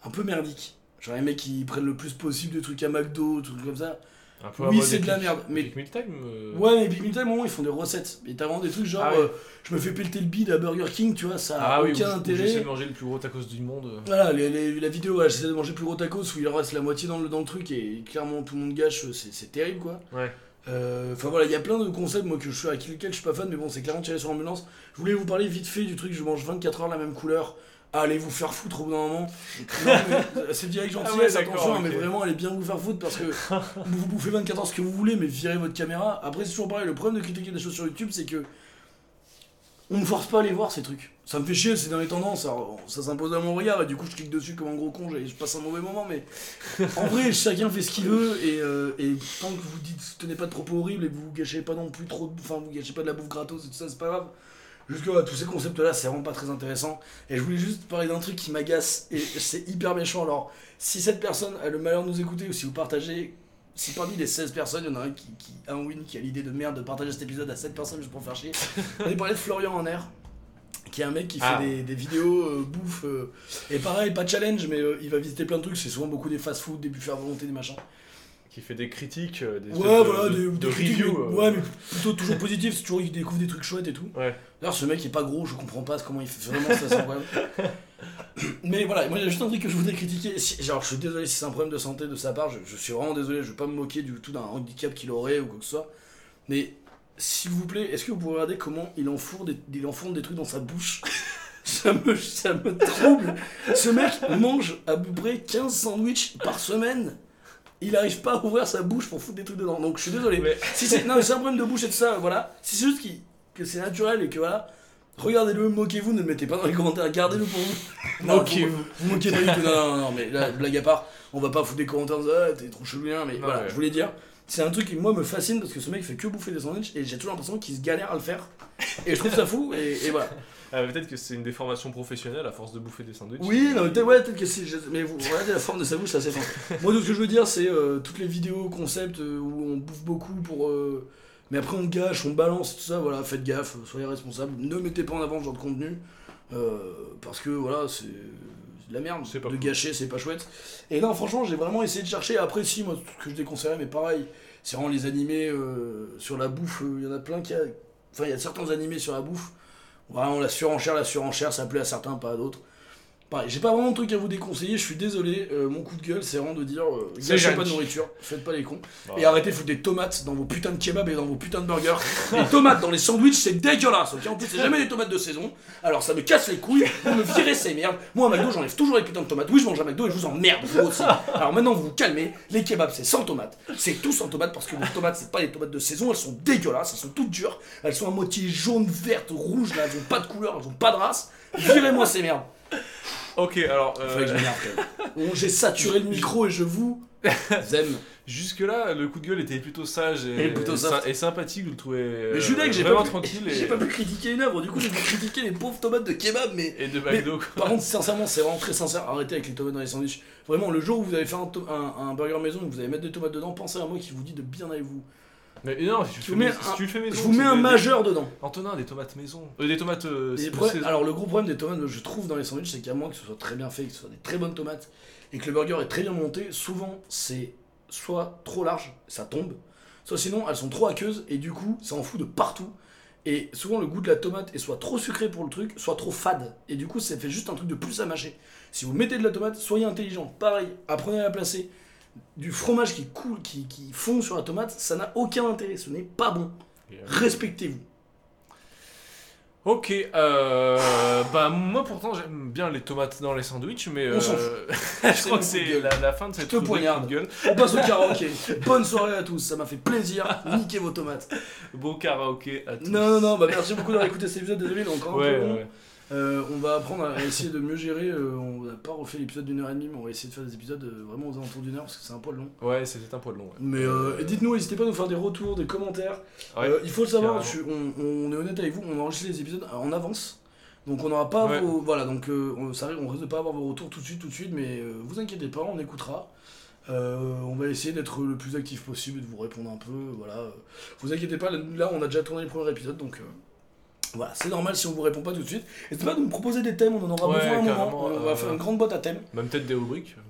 Un peu merdique. Genre les mecs qui prennent le plus possible de trucs à McDo, trucs comme ça. Un peu Oui, c'est de la merde, mais- Mais Meal Time euh, Ouais, mais un moment ils font des recettes. Et t'as vraiment des trucs genre Ah ouais. euh, je me fais pelleter le bide à Burger King, tu vois, ça a Ah oui, aucun où intérêt. j'essaie de manger le plus gros tacos du monde. euh. Voilà, les- les- la vidéo, j'essaie de manger plus gros tacos où il reste la moitié dans le, dans le truc et clairement tout le monde gâche, c'est c'est terrible quoi. Ouais. Euh, Enfin voilà, il y a plein de concepts moi que je suis avec lesquels je suis pas fan, mais bon, c'est clairement tiré sur l'ambulance. Je voulais vous parler vite fait du truc, je mange 24 heures la même couleur. Allez vous faire foutre au bout d'un moment. <laughs> Mais c'est direct Ah gentillesse, ouais, d'accord, attention, mais vraiment allez bien vous faire foutre parce que <laughs> vous, bouffez 24 heures ce que vous voulez, mais virez votre caméra. Après, c'est toujours pareil, le problème de critiquer des choses sur YouTube, c'est que on me force pas à les voir ces trucs. Ça me fait chier, c'est dans les tendances, ça s'impose à mon regard et du coup je clique dessus comme un gros con et je passe un mauvais moment, mais en vrai <laughs> chacun fait ce qu'il veut et, euh, et tant que vous dites tenez pas de propos horribles et que vous gâchez pas non plus trop, de- enfin vous gâchez pas de la bouffe gratos et tout ça, c'est pas grave. Jusque là, tous ces concepts là, c'est vraiment pas très intéressant. Et je voulais juste parler d'un truc qui m'agace et c'est hyper méchant. Alors, si cette personne a le malheur de nous écouter ou si vous partagez, si parmi les 16 personnes, il y en a un qui, qui un win qui a l'idée de merde de partager cet épisode à 7 personnes juste pour faire chier, on est parlé de Florian en air, qui est un mec qui fait Ah. des, des vidéos euh, bouffe. euh, et pareil, pas de challenge, mais euh, il va visiter plein de trucs. C'est souvent beaucoup des fast-food, des buffets à volonté, des machins. Qui fait des critiques, euh, des Ouais, de- voilà, de, des, de des reviews. euh. Ouais, mais plutôt toujours positif, c'est toujours il découvre des trucs chouettes et tout. Ouais. D'ailleurs, ce mec est pas gros, je comprends pas comment il fait vraiment ça, c'est incroyable. <laughs> Mais voilà, moi il y a juste un truc que je voudrais critiquer. Si- genre, je suis désolé si c'est un problème de santé de sa part, je, je suis vraiment désolé, je veux pas me moquer du tout d'un handicap qu'il aurait ou quoi que ce soit. Mais s'il vous plaît, est-ce que vous pouvez regarder comment il enfourne des, il enfourne des trucs dans sa bouche? <laughs> Ça me, ça me trouble. Ce mec mange à peu près 15 sandwichs par semaine. Il arrive pas à ouvrir sa bouche pour foutre des trucs dedans. Donc je suis désolé. Mais- Si c'est non, mais c'est un problème de bouche et de ça, voilà. Si c'est juste qui- que c'est naturel et que voilà, regardez-le, moquez-vous, ne le mettez pas dans les commentaires, gardez-le pour vous. Moquez-vous. vous. Moquez pas du tout. Non, non, non, mais là, blague à part, on va pas foutre des commentaires ah, t'es trop chelou, hein, mais Non, voilà, ouais. je voulais dire. C'est un truc qui moi me fascine parce que ce mec fait que bouffer des sandwichs et j'ai toujours l'impression qu'il se galère à le faire. Et je trouve ça fou et, et voilà. Ah, Peut-être que c'est une déformation professionnelle à force de bouffer des sandwichs. Oui, non, mais peut-être ouais, peut-être que c'est. Mais vous regardez la forme de sa bouche, c'est assez fin. Moi, tout ce que je veux dire, c'est euh, toutes les vidéos concept euh, où on bouffe beaucoup pour. euh, Mais après, on gâche, on balance, tout ça, voilà, faites gaffe, soyez responsables. Ne mettez pas en avant ce genre de contenu. euh, parce que voilà, c'est. De la merde. C'est pas de cool. gâcher, c'est pas chouette. Et non, franchement, j'ai vraiment essayé de chercher. Après, si, moi, tout ce que je déconseillerais, mais pareil, c'est vraiment les animés euh, sur la bouffe. euh, Il y en a plein qui. A... Enfin, il y a certains animés sur la bouffe. Vraiment, la surenchère, la surenchère, ça plaît à certains, pas à d'autres. Pareil, j'ai pas vraiment de truc à vous déconseiller, je suis désolé. euh, mon coup de gueule, c'est vraiment de dire euh, gâchez pas de nourriture, faites pas les cons. Bah. Et arrêtez de foutre des tomates dans vos putains de kebabs et dans vos putains de burgers. les tomates dans les sandwichs, c'est dégueulasse, ok En plus, c'est jamais des tomates de saison. Alors ça me casse les couilles, vous me virez ces merdes. Moi, à McDo, j'enlève toujours les putains de tomates. Oui, je mange à McDo et je vous emmerde, vous aussi. Alors maintenant, vous vous calmez. Les kebabs, c'est sans tomates. C'est tout sans tomates parce que les tomates, c'est pas les tomates de saison, elles sont dégueulasses, elles sont toutes dures. Elles sont à moitié jaune, verte, rouge, là, elles ont pas de couleur, elles ont pas de race. Virez-moi ces merdes. Ok, alors. euh, Faudrait que je m'énerve, quand même. <laughs> Bon, J'ai saturé le micro et je vous <laughs> aime. Jusque-là, le coup de gueule était plutôt sage et, Et plutôt soft. sy- et sympathique, vous le trouvez euh, Mais je suis dingue, j'ai vraiment pas, pu- tranquille j'ai et, pas pu critiquer une œuvre, du coup j'ai pu critiquer les pauvres tomates de kebab, mais et de McDo. quoi. par contre sincèrement c'est vraiment très sincère, arrêtez avec les tomates dans les sandwichs. Vraiment le jour où vous allez faire un, to- un- un burger maison et que vous allez mettre des tomates dedans, pensez à moi qui vous dit de bien avec vous. Mais non, si tu, Je vous fais, mets si tu le fais maison. Je vous mets un des- majeur dedans. Antonin, des tomates maison. Euh, des tomates. euh, alors le gros problème des tomates, je trouve dans les sandwichs, c'est qu'à moins que ce soit très bien fait, que ce soit des très bonnes tomates, et que le burger est très bien monté, souvent c'est soit trop large, ça tombe, soit sinon elles sont trop aqueuses, et du coup ça en fout de partout. Et souvent le goût de la tomate est soit trop sucré pour le truc, soit trop fade. Et du coup ça fait juste un truc de plus à mâcher. Si vous mettez de la tomate, soyez intelligent. Pareil, apprenez à la placer. Du fromage qui coule, qui, qui fond sur la tomate, ça n'a aucun intérêt, ce n'est pas bon. Respectez-vous. Ok, euh, bah moi pourtant j'aime bien les tomates dans les sandwichs, mais On s'en euh, <laughs> je crois que c'est la, la fin de cette poignarde. gueule. On passe au karaoké. Bonne soirée à tous, ça m'a fait plaisir. Niquez vos tomates. Bon karaoké à tous. Non, non, non, bah merci beaucoup d'avoir écouté cet épisode. Désolé, encore un Ouais, peu ouais. Euh, on va apprendre à essayer de mieux gérer. euh, on n'a pas refait l'épisode d'une heure et demie, mais on va essayer de faire des épisodes euh, vraiment aux alentours d'une heure parce que c'est un poil long. Ouais, c'était un poil long. ouais. Mais euh, dites-nous, n'hésitez pas à nous faire des retours, des commentaires. Ouais, il faut le savoir, je on, on est honnête avec vous, on enregistre les épisodes en avance. Donc on n'aura pas Ouais. vos. Voilà, donc on, ça arrive, on risque de pas avoir vos retours tout de suite, tout de suite, mais vous inquiétez pas, on écoutera. Euh, on va essayer d'être le plus actif possible et de vous répondre un peu. Voilà. Vous inquiétez pas, là on a déjà tourné les premiers épisodes, donc euh, voilà, c'est normal si on vous répond pas tout de suite. N'hésitez pas à nous proposer des thèmes, on en aura Ouais, besoin à un moment. On va euh, faire une grande boîte à thèmes. Même peut-être des rubriques. euh,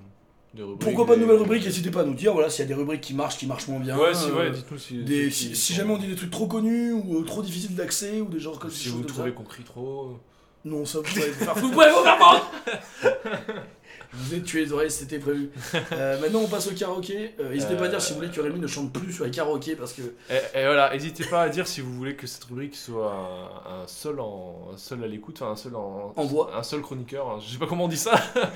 Des rubriques Pourquoi pas de nouvelles rubriques N'hésitez pas à nous dire voilà, s'il y a des rubriques qui marchent, qui marchent moins bien. Ouais, si, euh, ouais, dites-nous si. des- si- si, si si- jamais on dit des trucs trop connus ou euh, trop difficiles d'accès ou des genres comme Si des vous trouvez ça. qu'on crie trop. Non, ça vous pouvez <laughs> vous faire vous pouvez vous faire Je vous ai tué les oreilles, c'était prévu. <laughs> Euh, maintenant, on passe au karaoké. Euh, N'hésitez pas à dire si vous voulez que Rémi ne chante plus sur les karaokés parce que Et, et voilà, n'hésitez pas à dire si vous voulez que cette rubrique soit un, un seul en un seul à l'écoute, enfin un seul en, En voix. un seul chroniqueur. hein, Je sais pas comment on dit ça. <laughs>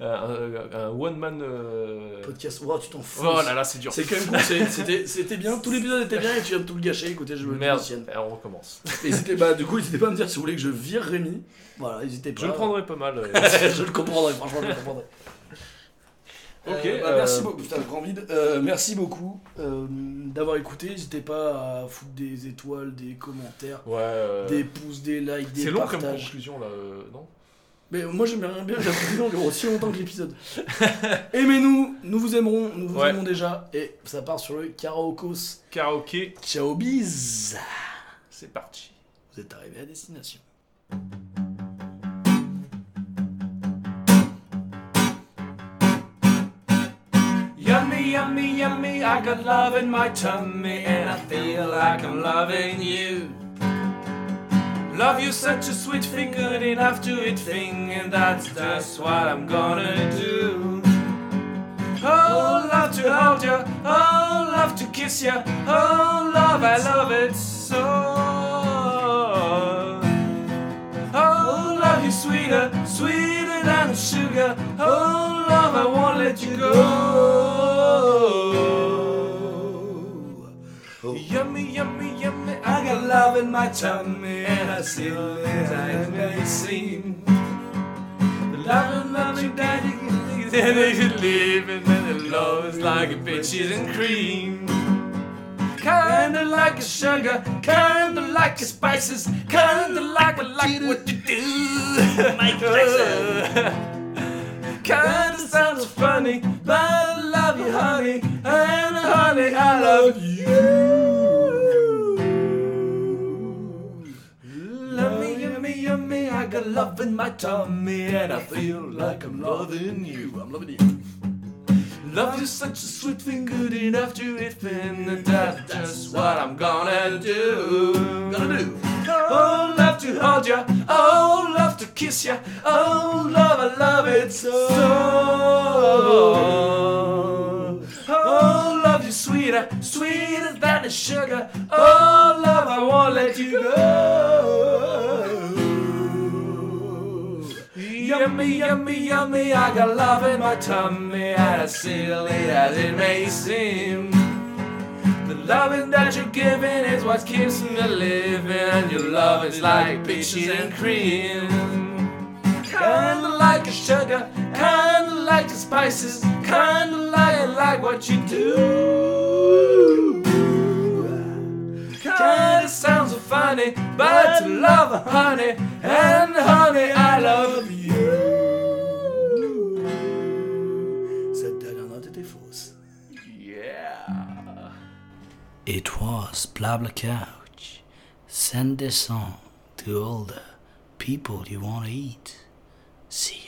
Euh, un, un one man. euh, podcast. Oh, tu t'en fous. Oh là là, c'est dur. C'est quand même c'était bien, tout l'épisode était bien et tu viens de tout le gâcher, écoutez, je me Merde. on recommence. Pas, du coup, n'hésitez pas à me dire si vous voulez que je vire Rémi. Voilà, n'hésitez pas. Je le prendrai pas mal. euh. <laughs> je le comprendrai, franchement, je le comprendrai. Ok, Euh, bah, euh, Merci beaucoup. Putain, grand vide. Euh, merci beaucoup euh, d'avoir écouté. N'hésitez pas à foutre des étoiles, des commentaires, Ouais. euh, des pouces, des likes, des C'est long comme partages. conclusion là, euh, non? Mais moi j'aime bien, bien j'ai appris dure aussi longtemps que l'épisode. <laughs> Aimez-nous, nous vous aimerons, nous vous Ouais. aimons déjà. Et ça part sur le karaokos. Karaoké, Ciao bis c'est parti. Vous êtes arrivés à destination. Yummy, yummy, I got love in my tummy and I feel like I'm loving you. Love you such a sweet thing, good enough to eat thing, and that's just what I'm gonna do. Oh, love to hold you, oh, love to kiss you, oh, love, I love it so. Oh, love you sweeter, sweeter than sugar. Oh, love, I won't let you go. Yummy, yummy, yummy. I got love in my tummy, and I see as I may seem. The love and loving daddy, and they can live, and then the love is like a bitches and cream. Kinda like a sugar, kinda like a spices, kinda like I like what you do. <laughs> Mike <laughs> Kinda sounds funny, but love you, honey, and honey, I love you. Love me, yummy, yummy, I got love in my tummy, and I feel like I'm loving you. I'm loving you. Love you such a sweet thing, good enough to eat thin, and that's just what I'm gonna do. Gonna do. Oh, love to hold ya, oh, love to kiss ya, oh, love, I love it so. Oh, love you sweeter, sweeter than the sugar, oh, love, I won't let you go. Yummy, yummy, yummy, I got love in my tummy, and as silly as it may seem. The loving that you're giving is what keeps me living, and your love is like peaches and cream. Kinda like a sugar, kinda like the spices, kinda like like what you do. Kinda sounds so funny, but to love honey, and honey, I love you. Yeah. It was Blabla Couch. Send this song to all the people you want to eat. See you.